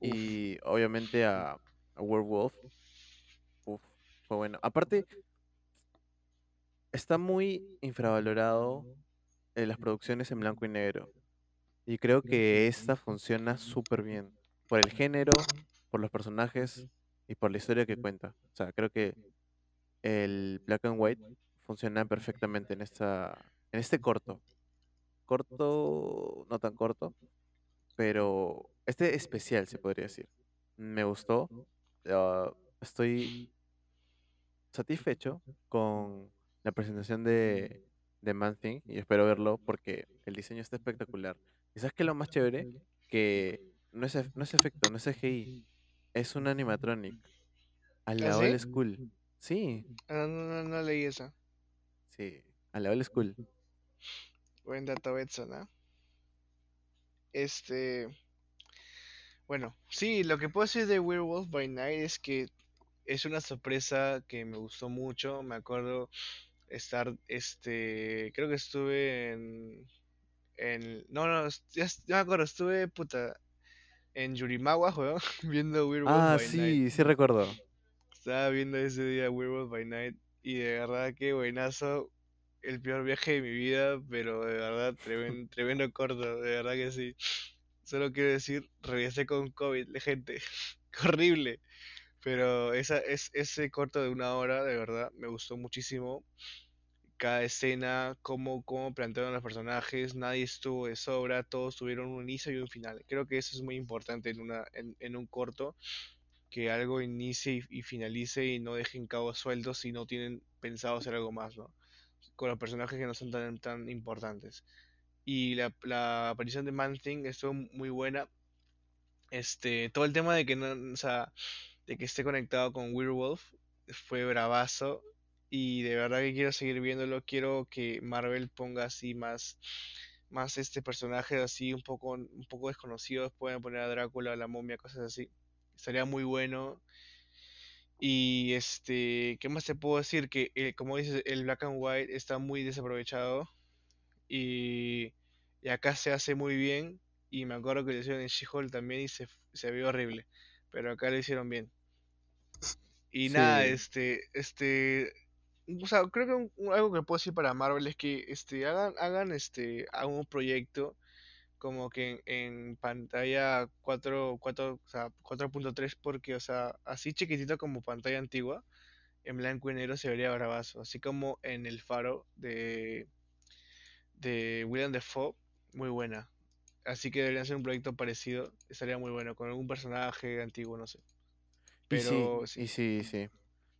Uf. y obviamente a, a Werewolf. Uf, fue bueno. Aparte, está muy infravalorado en las producciones en blanco y negro. Y creo que esta funciona súper bien. Por el género, por los personajes y por la historia que cuenta. O sea, creo que el black and white funciona perfectamente en esta en este corto. Corto, no tan corto, pero este especial se podría decir. Me gustó. ah, estoy satisfecho con la presentación de, de Man Thing y espero verlo porque el diseño está espectacular. ¿Y sabes qué es lo más chévere? Que no es, no es efecto, no es CGI, es un animatronic. A la ¿Ah, old sí? school. Sí, Ah, no, no, no leí esa. sí, a la old school. Buen dato, Betson, ¿ah? Este. Bueno, sí, lo que puedo decir de Werewolf by Night es que es una sorpresa que me gustó mucho. Me acuerdo estar, este. Creo que estuve en. En no, no, ya, me acuerdo, estuve, puta. En Yurimawa, weón, viendo Ah, by Night. sí, sí recuerdo. Estaba viendo ese día Werewolf by Night y de verdad que buenazo. El peor viaje de mi vida, pero de verdad tremendo, tremendo corto, de verdad que sí. Solo quiero decir, regresé con COVID, gente. Horrible. Pero esa, es, ese corto de una hora, de verdad, me gustó muchísimo. Cada escena, cómo, cómo plantearon los personajes, nadie estuvo de sobra, todos tuvieron un inicio y un final. Creo que eso es muy importante en, una, en, en un corto que algo inicie y, finalice y no dejen cabos sueltos si no tienen pensado hacer algo más, ¿no? Con los personajes que no son tan, tan importantes. Y la, la aparición de Man Thing estuvo muy buena. Este, todo el tema de que no, o sea, de que esté conectado con Werewolf fue bravazo. Y de verdad que quiero seguir viéndolo. Quiero que Marvel ponga así más, más este personaje así un poco, un poco desconocidos. Pueden poner a Drácula, a la momia, cosas así. Estaría muy bueno. Y este, ¿qué más te puedo decir? Que eh, como dices, el Black and White está muy desaprovechado. Y, y acá se hace muy bien. Y me acuerdo que lo hicieron en She-Hulk también y se, se vio horrible. Pero acá lo hicieron bien. Y nada, este, este, o sea, creo que un- un- algo que puedo decir para Marvel es que este, hagan, hagan este, hagan un proyecto como que en, en pantalla 4, 4, o sea, 4.3 porque, o sea, así chiquitito como pantalla antigua, en blanco y negro se vería bravazo, así como en El Faro de, de William Defoe, muy buena. Así que deberían ser un proyecto parecido, estaría muy bueno, con algún personaje antiguo, no sé. Y sí, Pero sí, y sí, sí.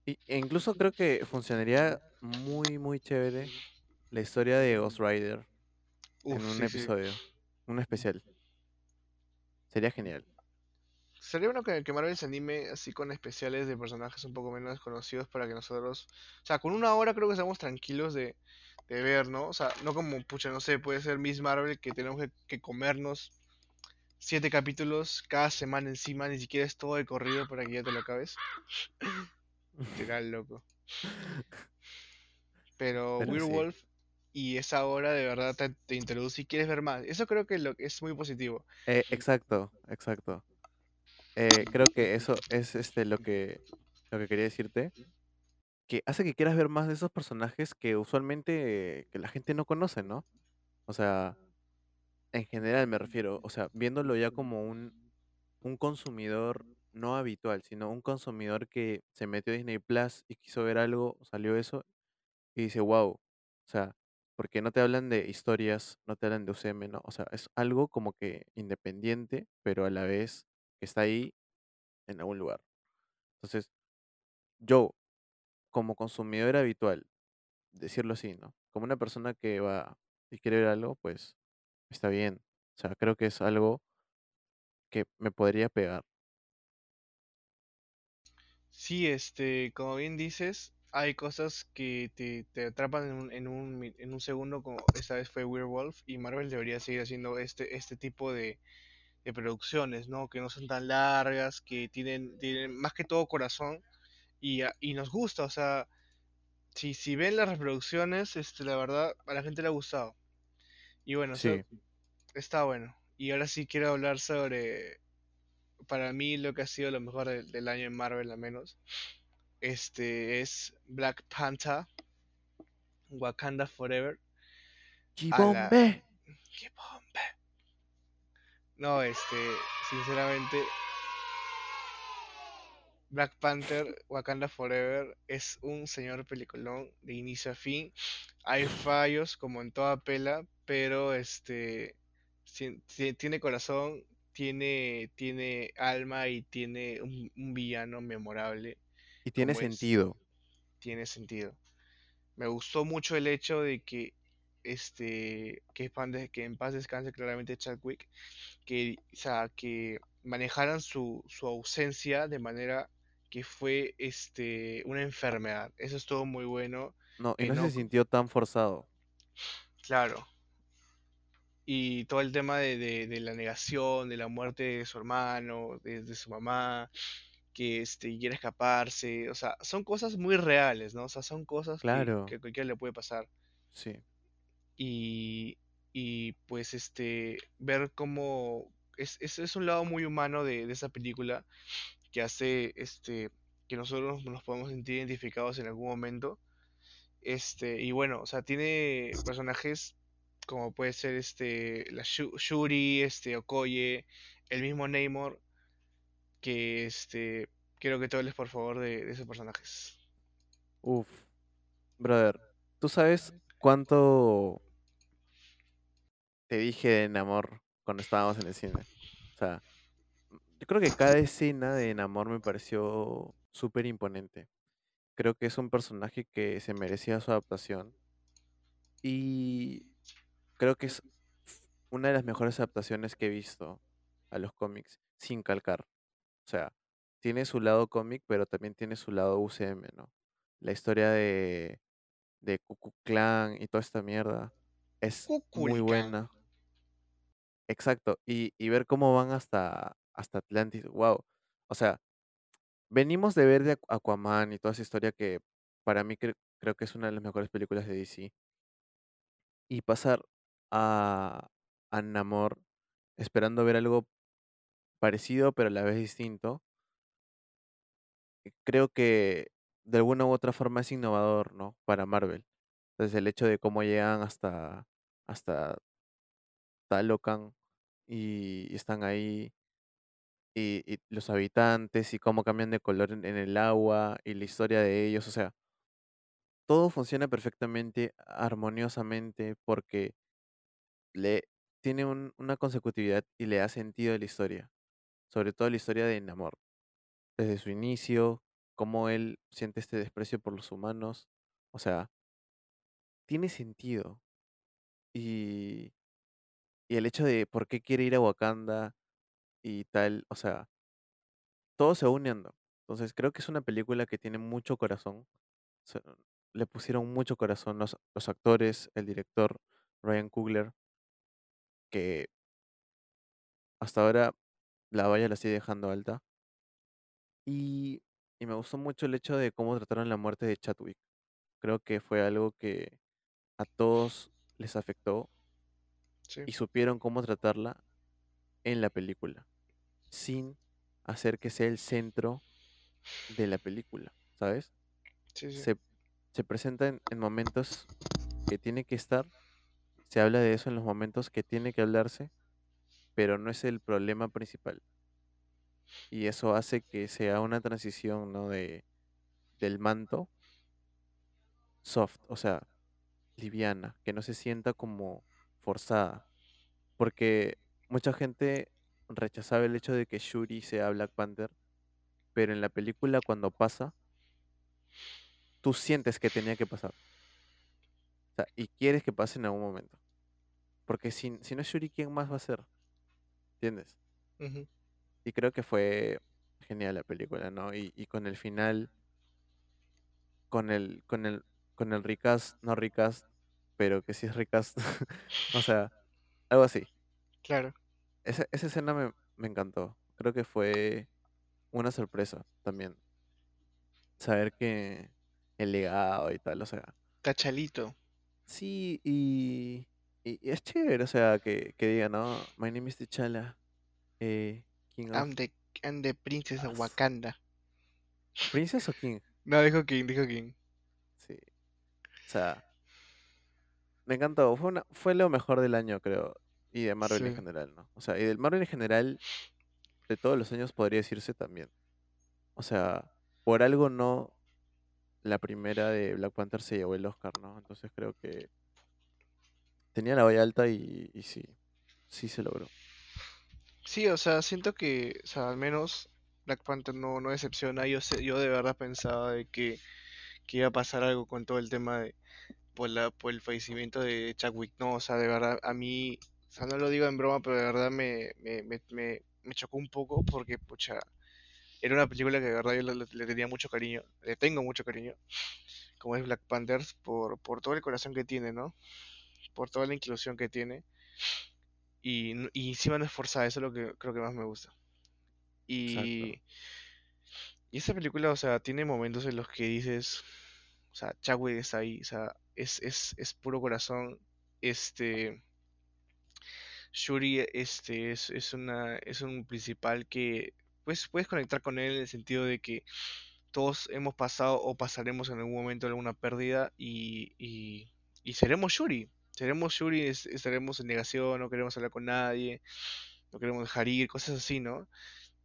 Y, e incluso creo que funcionaría muy, muy chévere la historia de Ghost Rider Uf, en un sí, sí. episodio, un especial. Sería genial. Sería bueno que, que Marvel se anime así con especiales de personajes un poco menos desconocidos para que nosotros, o sea, con una hora creo que estamos tranquilos de, de ver, ¿no? O sea, no como, pucha, no sé, puede ser Miss Marvel que tenemos que, que comernos siete capítulos cada semana encima, ni siquiera es todo de corrido para que ya te lo acabes. Literal, loco. Pero, Pero sí. Werewolf y esa hora de verdad te, te introduce y quieres ver más. Eso creo que lo, es muy positivo. Eh, exacto, exacto. Eh, creo que eso es este lo que lo que quería decirte. Que hace que quieras ver más de esos personajes que usualmente eh, que la gente no conoce, ¿no? O sea, en general me refiero, o sea, viéndolo ya como un, un consumidor no habitual, sino un consumidor que se metió a Disney Plus y quiso ver algo, salió eso y dice, wow, o sea, porque no te hablan de historias, no te hablan de UCM, ¿no? O sea, es algo como que independiente, pero a la vez está ahí en algún lugar. Entonces, yo, como consumidor habitual, decirlo así, ¿no? Como una persona que va y quiere ver algo, pues está bien. O sea, creo que es algo que me podría pegar. Sí, este, como bien dices, hay cosas que te, te atrapan en un, en un, en un segundo, como esta vez fue Werewolf, y Marvel debería seguir haciendo este, este tipo de, de producciones, ¿no? Que no son tan largas, que tienen, tienen más que todo corazón, y, y nos gusta, o sea, si, si ven las reproducciones, este, la verdad, a la gente le ha gustado. Y bueno, o sea, Sí, está bueno. Y ahora sí quiero hablar sobre, para mí, lo que ha sido lo mejor del del año en Marvel, al menos. Este es Black Panther, Wakanda Forever. A la... No, este, sinceramente, Black Panther, Wakanda Forever es un señor peliculón de inicio a fin. Hay fallos como en toda pela, pero este tiene corazón, tiene, tiene alma y tiene un, un villano memorable Y tiene es, sentido. tiene sentido. Me gustó mucho el hecho de que este que, en paz descanse claramente Chadwick, que, o sea, que manejaran su, su ausencia de manera que fue este una enfermedad. Eso estuvo muy bueno. No, y no no, se sintió tan forzado. claro. Y todo el tema de, de- de la negación, de la muerte de su hermano, de, de su mamá, que este, quiere escaparse. O sea, son cosas muy reales, ¿no? O sea, son cosas que, Claro, que a cualquiera le puede pasar. sí. y, y pues este ver cómo es, es, es un lado muy humano de, de esa película que hace este que nosotros nos podemos sentir identificados en algún momento este y bueno o sea tiene personajes como puede ser este la Shu- Shuri este Okoye el mismo Namor que este quiero que te hables por favor de, de esos personajes Uf, brother, ¿tú sabes cuánto te dije de Namor cuando estábamos en el cine? O sea, yo creo que cada escena de Namor me pareció súper imponente. Creo que es un personaje que se merecía su adaptación y creo que es una de las mejores adaptaciones que he visto a los cómics sin calcar. O sea, tiene su lado cómic, pero también tiene su lado UCM, ¿no? La historia de, de Ku Klux Klan y toda esta mierda es muy buena. Exacto. Y, y ver cómo van hasta, hasta Atlantis. Wow. O sea, venimos de ver de Aqu- Aquaman y toda esa historia que para mí cre- creo que es una de las mejores películas de DC. Y pasar a, a Namor esperando ver algo parecido, pero a la vez distinto creo que de alguna u otra forma es innovador, ¿no? Para Marvel. Desde el hecho de cómo llegan hasta, hasta Talocan y están ahí, y, los habitantes y cómo cambian de color en el agua y la historia de ellos. O sea, todo funciona perfectamente, armoniosamente, porque le tiene un- una consecutividad y le da sentido a la historia. Sobre todo la historia de Namor. Desde su inicio, cómo él siente este desprecio por los humanos. O sea, tiene sentido. Y, y el hecho de por qué quiere ir a Wakanda y tal, o sea, todo se va uniendo. Entonces creo que es una película que tiene mucho corazón. le pusieron mucho corazón los, los actores, el director Ryan Coogler, que hasta ahora la valla la sigue dejando alta. Y, y me gustó mucho el hecho de cómo trataron la muerte de Chadwick. Creo que fue algo que a todos les afectó Sí, y supieron cómo tratarla en la película, sin hacer que sea el centro de la película, ¿sabes? sí, sí. Se, se presenta en, en momentos que tiene que estar, se habla de eso en los momentos que tiene que hablarse, pero no es el problema principal. Y eso hace que sea una transición, ¿no? De, del manto soft, o sea, liviana, que no se sienta como forzada. Porque mucha gente rechazaba el hecho de que Shuri sea Black Panther, pero en la película cuando pasa, tú sientes que tenía que pasar. O sea, y quieres que pase en algún momento. Porque si, si no es Shuri, ¿quién más va a ser? ¿Entiendes? Y creo que fue genial la película, ¿no? Y, y con el final, con el, con el, con el recast, no recast, pero que sí es recast. o sea, algo así. Claro. Esa, esa escena me, me encantó. Creo que fue una sorpresa también. Saber que el legado y tal, o sea. Tachalito. Sí, y, y- es chévere, o sea, que, que diga, ¿no? My name is T'Challa. Eh, King of... I'm the, I'm the princess of. Wakanda. ¿Princess o King? No, dijo King, dijo King. Sí. O sea, me encantó. Fue, una, fue lo mejor del año, creo. Y de Marvel en general, ¿no? O sea, y del Marvel en general, de todos los años podría decirse también. O sea, por algo no la primera de Black Panther se llevó el Oscar, ¿no? Entonces creo que tenía la valla alta y, sí, sí se logró. Sí, o sea, siento que, o sea, al menos Black Panther no, no decepciona. Yo sé, yo de verdad pensaba de que, que iba a pasar algo con todo el tema de por la, por el fallecimiento de Chadwick, no, o sea, de verdad, a mí, o sea, no lo digo en broma, pero de verdad me, me, me, me, me chocó un poco porque, pucha, era una película que de verdad yo le, tenía mucho cariño, le tengo mucho cariño, como es Black Panthers, por, por todo el corazón que tiene, ¿no? Por toda la inclusión que tiene. Y, y encima no es forzada, eso es lo que creo que más me gusta. Y, y esta película, o sea, tiene momentos en los que dices, o sea, Chadwick está ahí, o sea, es, es, es puro corazón. Este, Shuri, este, es, es una, es un principal que, pues, puedes conectar con él en el sentido de que todos hemos pasado o pasaremos en algún momento alguna pérdida y, y, y seremos Shuri. Seremos es- estaremos en negación, no queremos hablar con nadie, no queremos dejar ir, cosas así, ¿no?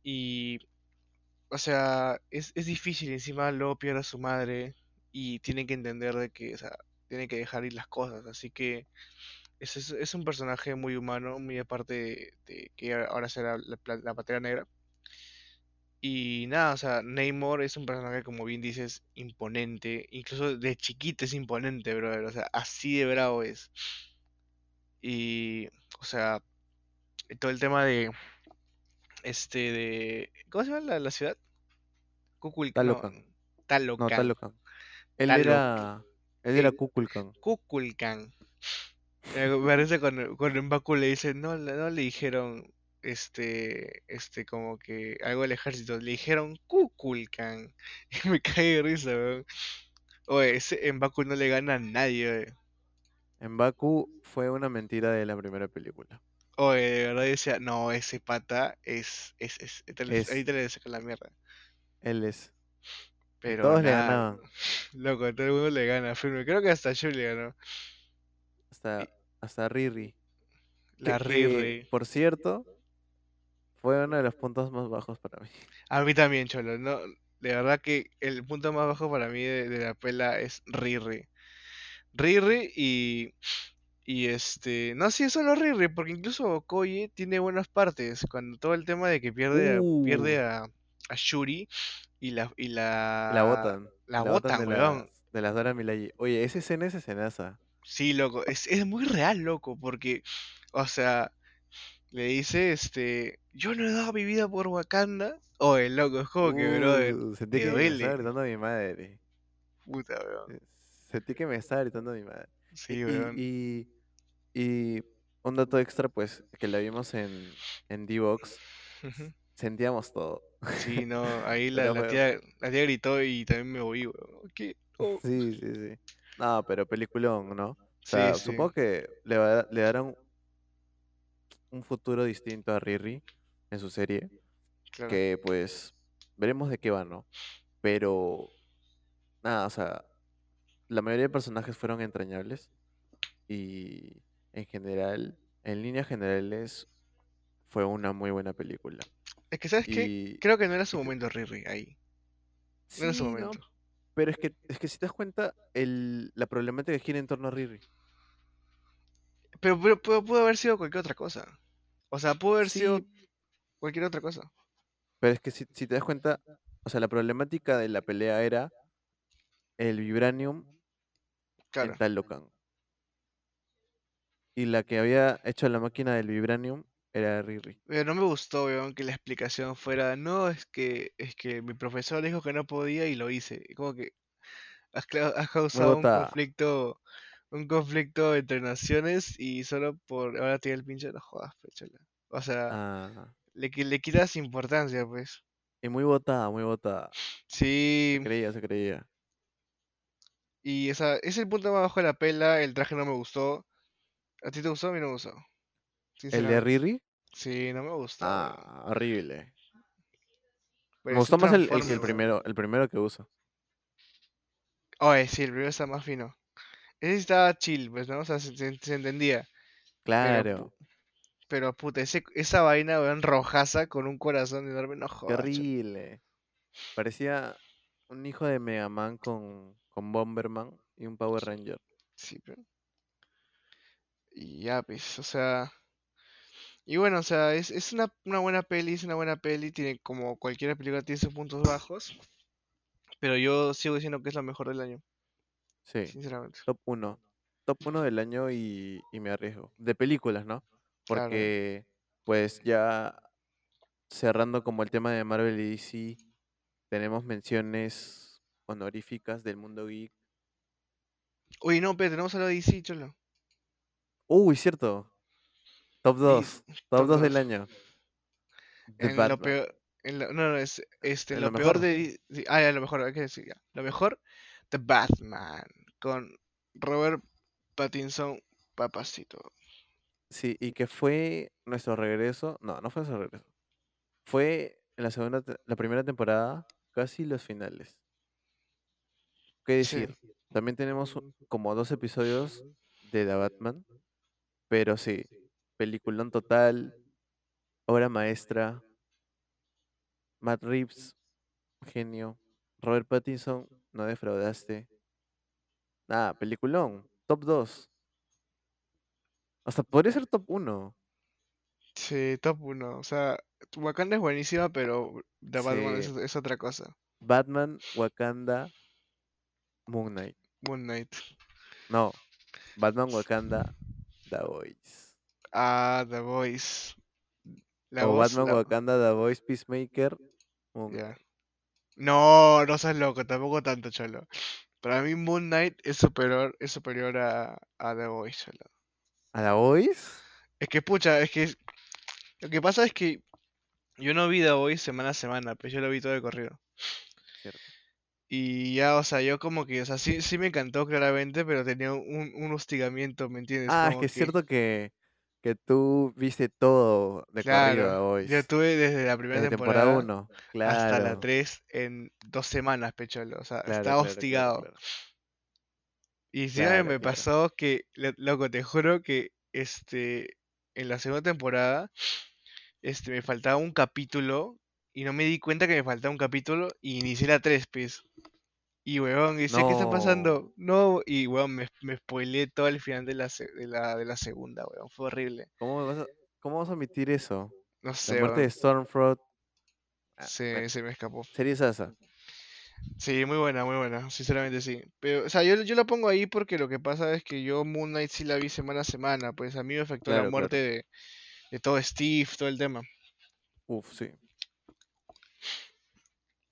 Y, o sea, es, es difícil, encima luego pierde a su madre y tiene que entender de que, o sea, tiene que dejar ir las cosas, así que es, es, un personaje muy humano, muy aparte de, que ahora será la, pla- la Pantera Negra. Y nada, o sea, Namor es un personaje, como bien dices, imponente. Incluso de chiquito es imponente, brother. O sea, así de bravo es. Y, o sea, todo el tema de, este, de... ¿Cómo se llama la, la ciudad? Kukulkan. Talocan. No, Talocan. No, Talocan. Él Taloc- era. Él era Kukulkan. Kukulkan. Me parece cuando, cuando Mbaku le dice, no, no le dijeron, este, este, como que algo del ejército, le dijeron Kukulkan. Y me cae de risa, weón. Oye, ese Mbaku no le gana a nadie. En Baku fue una mentira de la primera película. Oye, de verdad decía, no, ese pata es, es, es, ahí te le saco la mierda. Él es. Pero todos le ganaban. Loco, todo el mundo le gana, firme. Creo que hasta Shuri le ganó. Hasta, hasta Riri. La que, Riri. por cierto, fue uno de los puntos más bajos para mí. A mí también, Cholo. No, de verdad que el punto más bajo para mí de, de la pela es Riri. Riri y. Y este. No, sí, es solo Riri, porque incluso Okoye tiene buenas partes. Cuando todo el tema de que pierde, a, pierde Uh. a, a Shuri y la, y La la, botan. la La botan botan, de weón. las, de las Dora Milaje. Oye, esa escena es escenaza. Sí, loco, es, es muy real, loco, porque, o sea, le dice, este, yo no he dado mi vida por Wakanda. Oye, loco, es como que, brother, Uh, sentí que me estaba gritando a mi madre. puta, weón. Eh, Sentí que me estaba gritando a mi madre. Sí, y, weón. y, y un dato extra, pues, que la vimos en, en D-Box, sentíamos todo. Sí, no, ahí la, la tía, la tía gritó y también me oí, weón. ¿Qué? Oh. Sí, sí, sí. No, pero peliculón, ¿no? O Sí, sea, sí. supongo que le, va- le darán un futuro distinto a Riri en su serie, Claro. que pues veremos de qué va, ¿no? Pero nada, o sea, la mayoría de personajes fueron entrañables y en general, en líneas generales, fue una muy buena película. Es que, ¿sabes qué? Y Creo que no era su que- momento Riri ahí. No era su momento. Pero es que, es que si te das cuenta, el, la problemática gira en torno a Riri. Pero, pero pudo, pudo haber sido cualquier otra cosa. O sea, pudo haber sido cualquier otra cosa. pero es que si, si te das cuenta, o sea, la problemática de la pelea era el vibranium Claro. en Talocan. Y la que había hecho la máquina del vibranium era Riri. Pero no me gustó, weón, que la explicación fuera, no, es que, es que mi profesor dijo que no podía y lo hice. Como que has, has causado un conflicto, un conflicto entre naciones y solo por ahora tiene el pinche, no jodas, péchala. O sea, Ah, le, qui- le quitas importancia, pues. y muy botada, muy botada. Sí, Se creía, se creía. y esa, es el punto más bajo de la pela, el traje no me gustó. ¿A ti te gustó? A mí no me gustó. ¿El de. Riri? Sí, no me gustó. Ah, horrible. Me Pareció gustó más el, el primero, el primero que uso. Oye, sí, el primero está más fino. Ese estaba chill, pues, ¿no? O sea, se, se- se entendía. Claro, pero puta, ese, esa vaina, weón, rojaza con un corazón enorme, no jodas. horrible. Parecía un hijo de Mega Man con, con Bomberman y un Power Ranger. Sí, pero... Y ya, pues, o sea... Y bueno, o sea, es, es una, una buena peli, es una buena peli, tiene como cualquier película tiene sus puntos bajos, pero yo sigo diciendo que es la mejor del año, Sí, sinceramente. top 1. Top 1 del año y, y me arriesgo. De películas, ¿no? Claro. Porque, pues ya cerrando como el tema de Marvel y DC, tenemos menciones honoríficas del mundo geek. Oye, no, pero tenemos a la DC, cholo. Uy, cierto. Top 2. Top top 2 del año. En lo peor, en lo- no, no, es, este, En lo, lo peor de, sí, ah, ya, lo mejor, hay que decir, ya. Lo mejor, The Batman, con Robert Pattinson, papacito. Sí, y que fue nuestro regreso. No, no fue nuestro regreso. Fue en la segunda, te- la primera temporada, casi los finales. ¿Qué Sí, decir? También tenemos como dos episodios de The Batman, pero sí, peliculón total, obra maestra, Matt Reeves, genio, Robert Pattinson, no defraudaste. Nada, peliculón, top 2. Hasta podría ser top 1. sí, top 1. O sea, Wakanda es buenísima, pero The Batman es, Sí. es otra cosa. Batman, Wakanda, Moon Knight. Moon Knight. No, Batman, Wakanda, The Voice. Ah, The Voice. La o voz, Batman, la- Wakanda, The Voice, Peacemaker, Moon. Knight. No, no seas loco, tampoco tanto, cholo. Para mí Moon Knight es superior, es superior a, a The Voice, cholo. ¿A The Voice? Es que, pucha, es que lo que pasa es que yo no vi The Voice semana a semana, pues yo lo vi todo de corrido. Cierto. Y ya, o sea, yo como que, o sea, sí, sí me encantó claramente, pero tenía un, un hostigamiento, ¿me entiendes? Ah, es que es cierto que, que tú viste todo de corrido, The claro, yo Voice. tuve desde la primera Desde temporada temporada 1. hasta la Claro. 3 en dos semanas, pecholo. O sea, Claro, estaba claro, claro, hostigado. Y encima Claro, me claro. pasó que, lo- loco, te juro que este, en la segunda temporada, este, me faltaba un capítulo y no me di cuenta que me faltaba un capítulo y inicié la 3, pues. Y weón, decía, ¿qué está pasando? No, y weón, me, me spoileé todo el final de la, de la, de la segunda, weón, fue horrible. ¿Cómo vas a, cómo vas a omitir eso? No La sé, muerte de Stormfront. Ah, se, bueno, se me escapó. serie Sasa. Sí, muy buena, muy buena, sinceramente sí. Pero, o sea, yo, yo la pongo ahí porque lo que pasa es que yo Moon Knight sí la vi semana a semana, pues a mí me afectó la muerte claro. de, de todo Steve, todo el tema. Uf, sí.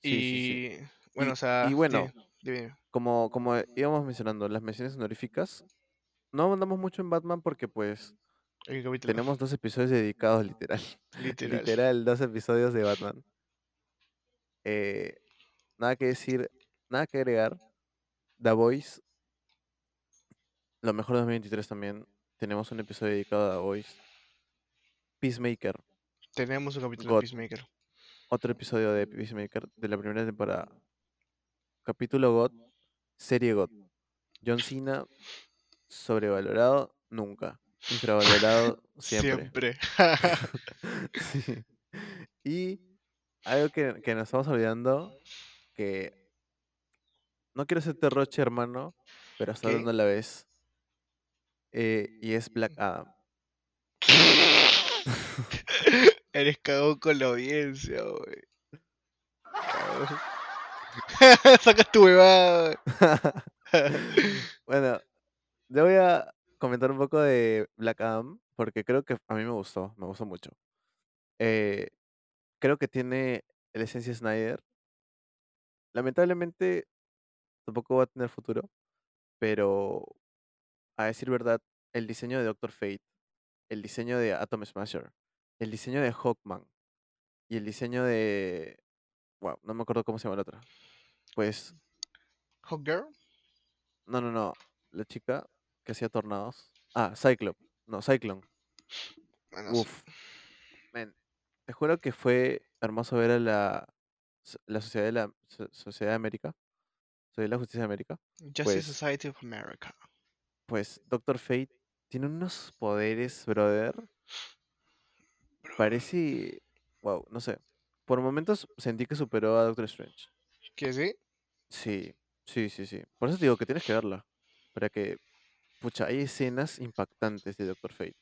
Sí, sí, sí. Y bueno, Y, o sea, y sí, bueno, como, como íbamos mencionando, las menciones honoríficas, no andamos mucho en Batman porque pues tenemos dos episodios dedicados, literal. literal. Literal, dos episodios de Batman. Eh, nada que decir, nada que agregar. The Voice, lo mejor de 2023 también. Tenemos un episodio dedicado a The Voice. Peacemaker, Tenemos un capítulo de Peacemaker. otro episodio de Peacemaker de la primera temporada. Capítulo God, serie God. John Cena, sobrevalorado nunca. Infravalorado siempre. Siempre. Sí. Y algo que, que nos estamos olvidando, que no quiero hacerte roche, hermano, pero hasta ¿Qué? no la ves. eh, y es Black Adam. Eres cagón con la audiencia, güey. Sacas tu huevada. bueno, yo voy a comentar un poco de Black Adam, porque creo que a mí me gustó, me gustó mucho. Eh, creo que tiene la esencia Snyder. Lamentablemente tampoco va a tener futuro, pero a decir verdad, el diseño de Doctor Fate, el diseño de Atom Smasher, el diseño de Hawkman y el diseño de... Wow, no me acuerdo cómo se llama la otra. Pues, Hot Girl. no, no, no, la chica que hacía tornados. Ah, Cyclope, no, Cyclone. Bueno, sí. Uf, men, te juro que fue hermoso ver a la, la sociedad de la so- Sociedad de América, Sociedad de la Justicia de América. Justice Pues, Society of America. pues Doctor Fate tiene unos poderes, brother. Parece, wow, no sé. Por momentos sentí que superó a Doctor Strange. ¿Qué sí? Sí, sí, sí, sí. Por eso te digo que tienes que verla. Para que, pucha, hay escenas impactantes de Doctor Fate.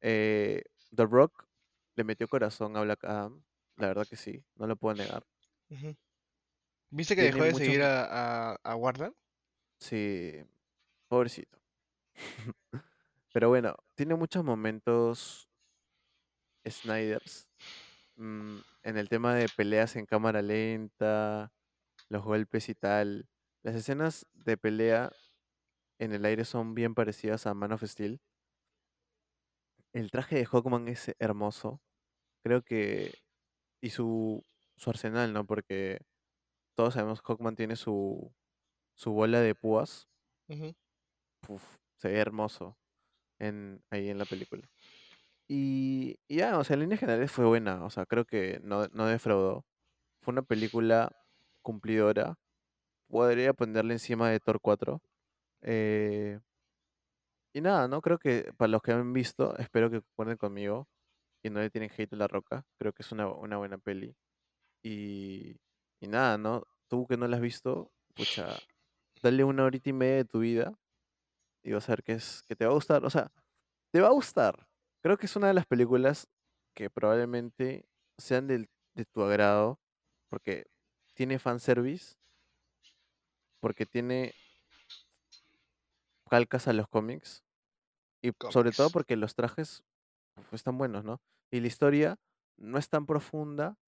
Eh, The Rock le metió corazón a Black Adam. La verdad que sí, no lo puedo negar. ¿Viste que Tiene dejó de seguir a, a, a Warner? Sí, pobrecito. Pero bueno, tiene muchos momentos Snyders mm, en el tema de peleas en cámara lenta, los golpes y tal. Las escenas de pelea en el aire son bien parecidas a Man of Steel. El traje de Hawkman es hermoso. Creo que... Y su, su arsenal, ¿no? Porque todos sabemos que Hawkman tiene su, su bola de púas. Se ve hermoso en, ahí en la película. Y, y ya, o sea, en líneas generales fue buena. O sea, creo que no, no defraudó. Fue una película cumplidora. Podría ponerle encima de Thor 4. Eh, y nada, ¿no? Creo que para los que han visto, espero que concuerden conmigo y no le tienen hate a La Roca. Creo que es una, una buena peli. Y, y nada, ¿no? Tú que no la has visto, pucha, dale una horita y media de tu vida y vas a ver que, es, que te va a gustar. O sea, te va a gustar. Creo que es una de las películas que probablemente sean del- de tu agrado porque tiene fanservice, porque tiene calcas a los cómics y sobre todo porque los trajes están buenos, ¿no? Y la historia no es tan profunda,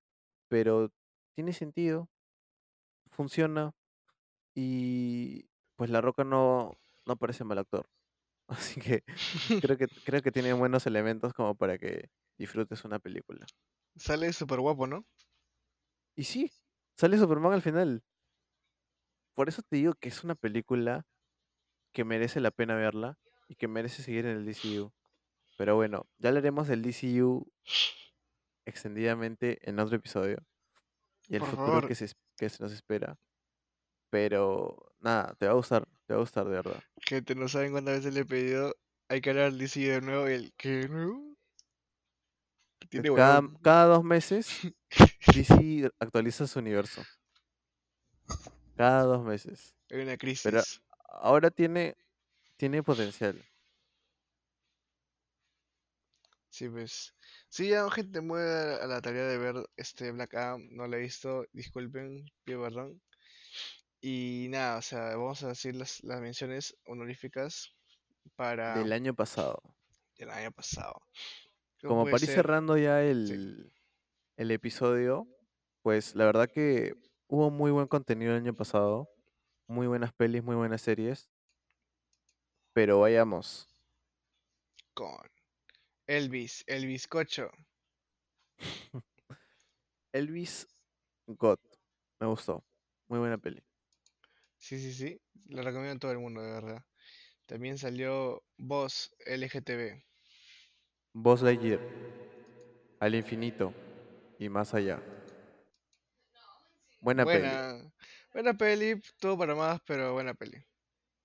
pero tiene sentido, funciona y pues La Roca no, no parece mal actor. Así que creo que creo que tiene buenos elementos como para que disfrutes una película. Sale súper guapo, ¿no? Y sí, sale Superman al final. Por eso te digo que es una película que merece la pena verla y que merece seguir en el DCU. Pero bueno, ya hablaremos del DCU extendidamente en otro episodio y el Por futuro favor, que se, que se nos espera. Pero nada, te va a gustar, te va a gustar de verdad. gente, no saben cuántas veces le he pedido. Hay que hablar de DC de nuevo. y El que de nuevo. Tiene Cada, huevón. cada dos meses DC actualiza su universo. Cada dos meses. Hay una Pero crisis. ahora tiene, tiene potencial. Sí, pues. Sí, ya gente muy a a la tarea de ver este Black Adam, no lo he visto, disculpen, pido perdón. Y nada, o sea, vamos a decir las, las menciones honoríficas para Del año pasado. el año pasado. ¿Cómo Como para ir cerrando ya el, el episodio, pues la verdad que hubo muy buen contenido el año pasado. Muy buenas pelis, muy buenas series. Pero vayamos. Con Elvis, el bizcocho. Elvis God. Me gustó. Muy buena peli. Sí, sí, sí. Lo recomiendo a todo el mundo, de verdad. También salió Voz LGTB. Buzz Lightyear. Al infinito y más allá. Buena peli. Buena, buena peli, todo para más, pero buena peli.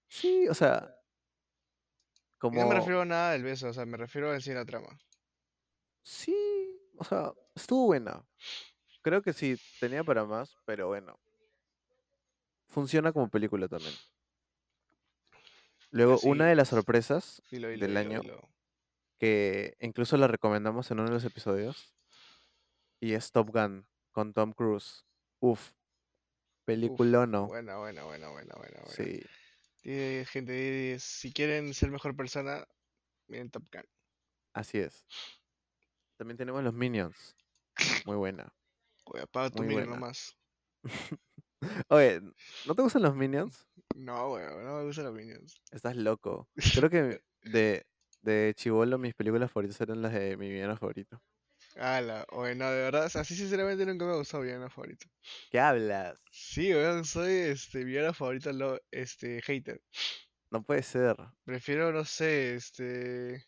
Sí, o sea. Como. no me refiero a nada del beso, o sea, me refiero a la trama. Sí, o sea, estuvo buena. Creo que sí, tenía para más, pero bueno. Funciona como película también. Luego, una de las es. sorpresas del año, que incluso la recomendamos en uno de los episodios, y es Top Gun con Tom Cruise. Uf, Uf, película no. buena, buena, buena, buena, buena, buena. Sí, Gente, si quieren ser mejor persona, miren Top Gun. así es. También tenemos los Minions. Muy buena. Oye, apaga tu Muy buena. nomás. Oye, ¿no te gustan los Minions? No, weón, no me gustan los Minions. Estás loco. Creo que de, de chivolo mis películas favoritas eran las de mi villano favorito. Ala, oye, no, de verdad, así sinceramente nunca me ha gustado villano favorito. ¿Qué hablas? Sí, weón, soy este villano favorito, lo, este, hater. No puede ser. Prefiero, no sé, este,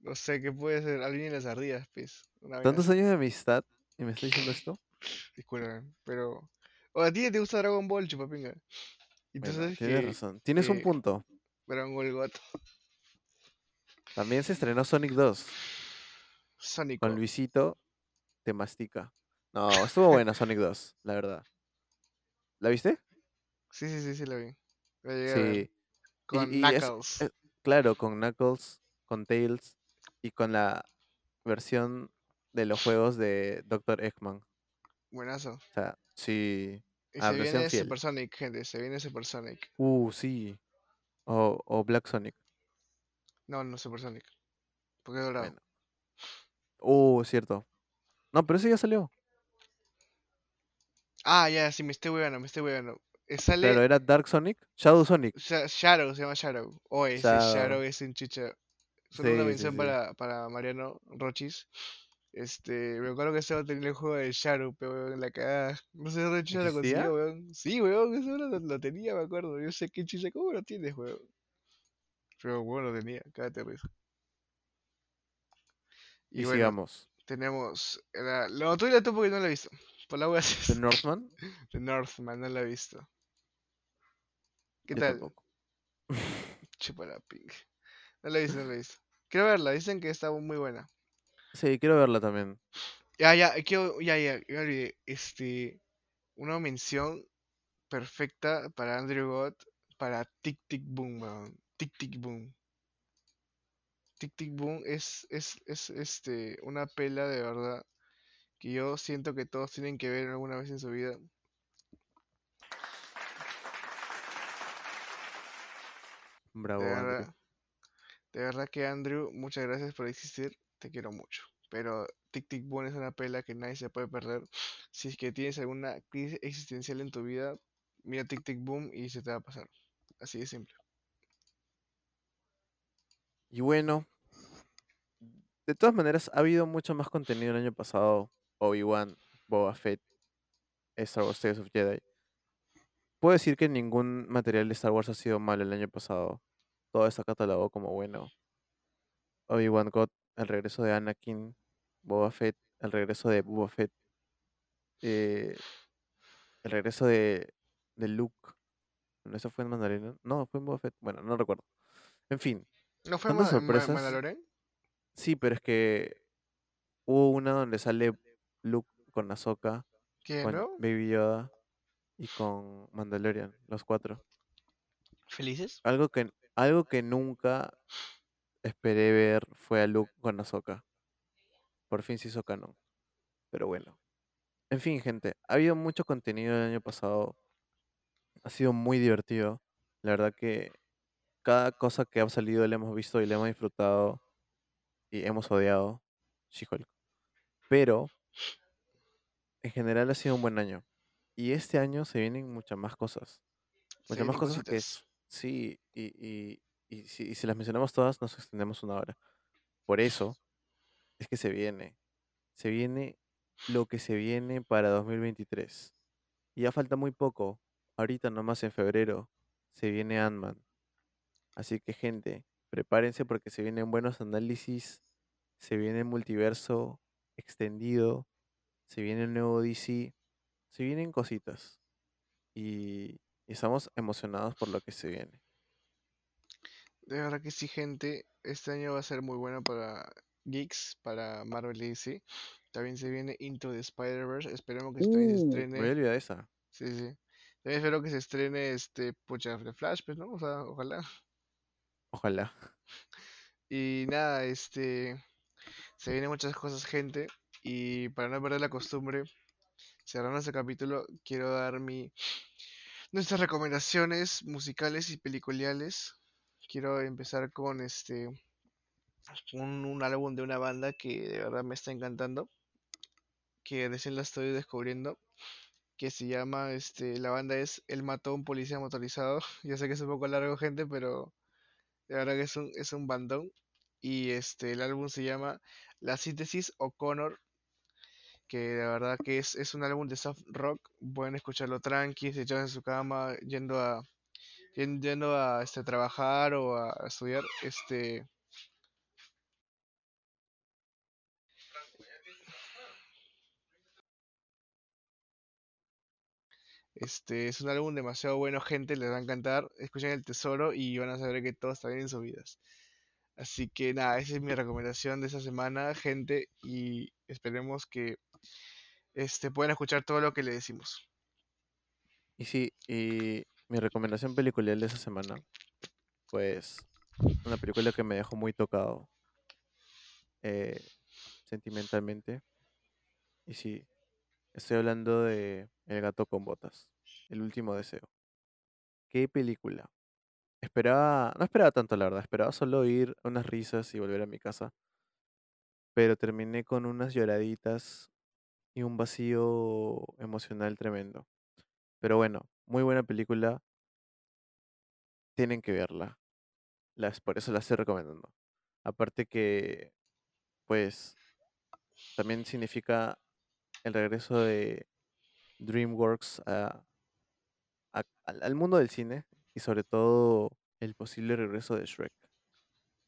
no sé, ¿qué puede ser? Alguien en las ardillas, pues. ¿Tantos años de amistad y me estás diciendo esto? Disculpen, pero... O a ti te gusta Dragon Ball, chupapinga. Y tú Bueno, sabes tienes que, razón. Tienes un que punto. Dragon Ball God, También se estrenó Sonic 2 Sónico. con Luisito te mastica. No, estuvo buena Sonic 2, la verdad. ¿La viste? Sí, sí, sí, sí, lo vi. Lo llegué a ver. Sí. Con y Knuckles. eh, Claro, con Knuckles, con Tails y con la versión de los juegos de Dr. Eggman. Buenazo. O sea, sí. Y Ah, se viene fiel. Super Sonic, gente, se viene Super Sonic. Uh, sí. O, o Black Sonic. No, no Super Sonic. Porque es dorado. Bueno. Uh, cierto. No, pero ese ya salió. Ah, ya, sí, me estoy huevando, me estoy huevando. Eh, Sale Claro, era Dark Sonic, Shadow Sonic. Sha- Shadow, se llama Shadow. Oye, ese Shadow. Shadow es un chicha. Solo una Sí, mención sí. para, para Mariano Rochis. Este, me acuerdo que estaba teniendo el juego de Shadow, pero weón, la cagada. No sé dónde chucha lo consiguió, weón. Sí, weón, eso lo, lo tenía, me acuerdo. Yo sé qué chicha, ¿cómo lo tienes, weón? Pero bueno, lo tenía, cállate risa. Y, Y bueno, sigamos. tenemos. La, lo la tú porque no la he visto. Por la wea The Northman. The Northman, no la he visto. ¿Qué Yo tal? tampoco. Chupa la pink. No la he visto, no la he visto. Quiero verla, dicen que está muy buena. Sí, quiero verla también. Ya, ya, quiero, ya, ya, ya olvidé. Este, una mención perfecta para Andrew God, para Tic Tic Boom, weón. Tic Tic Boom. Tic Tic Boom es, es, es este, una pela de verdad que yo siento que todos tienen que ver alguna vez en su vida. Bravo, De Andrew. verdad, de verdad que Andrew, muchas gracias por existir, te quiero mucho. Pero Tic Tic Boom es una pela que nadie se puede perder. Si es que tienes alguna crisis existencial en tu vida, mira Tic Tic Boom y se te va a pasar. Así de simple. Y bueno, de todas maneras, ha habido mucho más contenido el año pasado. Obi-Wan, Boba Fett, Star Wars Tales of Jedi. Puedo decir que ningún material de Star Wars ha sido malo el año pasado. Todo está catalogado como bueno. Obi-Wan God, el regreso de Anakin, Boba Fett, el regreso de Boba Fett, eh, el regreso de, de Luke. Bueno, ¿Eso fue en Mandalorian? No, fue en Boba Fett. Bueno, no recuerdo. En fin, ¿No fue sorpresas. Mandalorian? Sí, pero es que hubo una donde sale Luke con Ahsoka, ¿Qué, con no? Baby Yoda y con Mandalorian, los cuatro. ¿Felices? Algo que, algo que nunca esperé ver fue a Luke con Ahsoka. Por fin se hizo canon. Pero bueno. En fin, gente, ha habido mucho contenido el año pasado. Ha sido muy divertido. La verdad que cada cosa que ha salido la hemos visto y la hemos disfrutado y hemos odiado. She-Hulk. Pero en general ha sido un buen año. Y este año se vienen muchas más cosas. Muchas más cosas que cositas. Sí, y, y, y si, y si las mencionamos todas, nos extendemos una hora. Por eso es que se viene. Se viene lo que se viene para 2023. Y ya falta muy poco. Ahorita nomás en febrero se viene Ant-Man. Así que gente, prepárense porque se vienen buenos análisis. Se viene multiverso extendido. Se viene el nuevo DC. Se vienen cositas. Y, y estamos emocionados por lo que se viene. De verdad que sí, gente. Este año va a ser muy bueno para Geeks, para Marvel y DC. También se viene Into the Spider-Verse. Esperemos que también se Uh, estrene. olvidado de esa. Sí, sí. También espero que se estrene este pucha de Flash, pues, ¿no? O sea, ojalá. Ojalá. Y nada, este. Se vienen muchas cosas, gente. Y para no perder la costumbre, cerrando este capítulo, quiero dar mi nuestras recomendaciones musicales y peliculiales. Quiero empezar con este un, un álbum de una banda que de verdad me está encantando, que recién la estoy descubriendo, que se llama este la banda es El mató un policía motorizado. Ya sé que es un poco largo, gente, pero de verdad que es un es un bandón y este el álbum se llama La síntesis O'Connor que de verdad que es, es un álbum de soft rock, pueden escucharlo tranqui, echados en su cama, yendo a yen- yendo a este trabajar o a estudiar, este este es un álbum demasiado bueno, gente, les va a encantar, escuchen El Tesoro y van a saber que todo está bien en sus vidas. Así que nada, esa es mi recomendación de esta semana, gente, y esperemos que este puedan escuchar todo lo que le decimos. Y sí, y mi recomendación pelicular de esa semana, pues una película que me dejó muy tocado eh, sentimentalmente. Y sí, estoy hablando de El gato con botas, El último deseo. ¿Qué película? Esperaba, no esperaba tanto la verdad, esperaba solo ir unas risas y volver a mi casa, pero terminé con unas lloraditas y un vacío emocional tremendo. Pero bueno, muy buena película, tienen que verla. Las, por eso la estoy recomendando. Aparte que, pues, también significa el regreso de DreamWorks a- a- al mundo del cine y sobre todo el posible regreso de Shrek.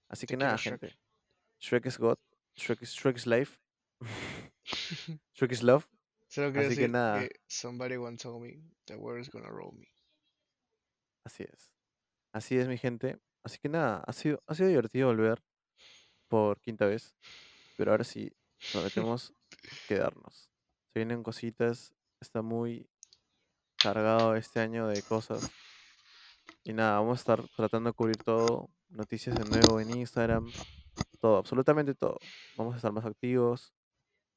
Así que nada, Shrek. gente. Shrek is God. Shrek is, Shrek is life. Shrek is love. Solo quiero Así que nada, que somebody once told me the world is gonna roll me. así es. Así es, mi gente. Así que nada, ha sido, ha sido divertido volver por quinta vez. Pero ahora sí, prometemos quedarnos. Se vienen cositas. Está muy cargado este año de cosas. Y nada, vamos a estar tratando de cubrir todo. Noticias de nuevo en Instagram. Todo, absolutamente todo. Vamos a estar más activos.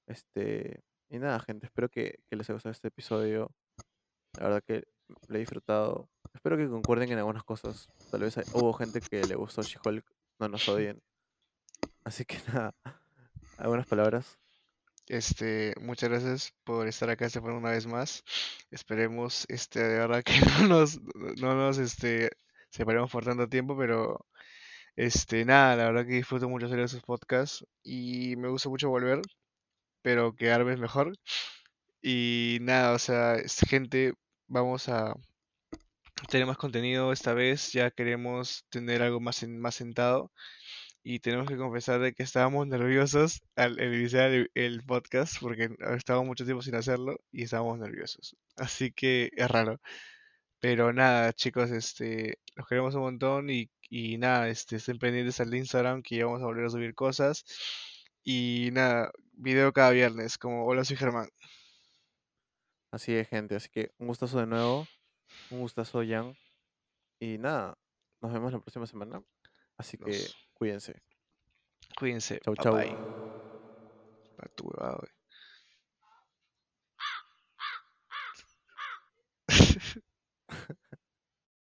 Este. Y nada, gente. Espero que, que les haya gustado este episodio. La verdad que lo he disfrutado. Espero que concuerden en algunas cosas. Tal vez hay- hubo gente que le gustó She-Hulk. No nos odien. Así que nada. Algunas palabras. Este, muchas gracias por estar acá esta una vez más. Esperemos, este, de verdad que no nos, no nos, este, separemos por tanto tiempo, pero, este, nada, la verdad que disfruto mucho hacer esos podcasts y me gusta mucho volver, pero quedarme es mejor. Y nada, o sea, es- gente, vamos a tener más contenido esta vez, ya queremos tener algo más, en- más sentado. Y tenemos que confesar de que estábamos nerviosos al iniciar el, el podcast porque estábamos mucho tiempo sin hacerlo y estábamos nerviosos. Así que es raro. Pero nada, chicos, este, los queremos un montón y, y nada, este, estén pendientes al Instagram que ya vamos a volver a subir cosas. Y nada, video cada viernes, como hola, soy Germán. Así es, gente. Así que un gustazo de nuevo. Un gustazo, Jan. Y nada, nos vemos la próxima semana. Así que cuídense. cuídense. Chau, Bye chau. bye.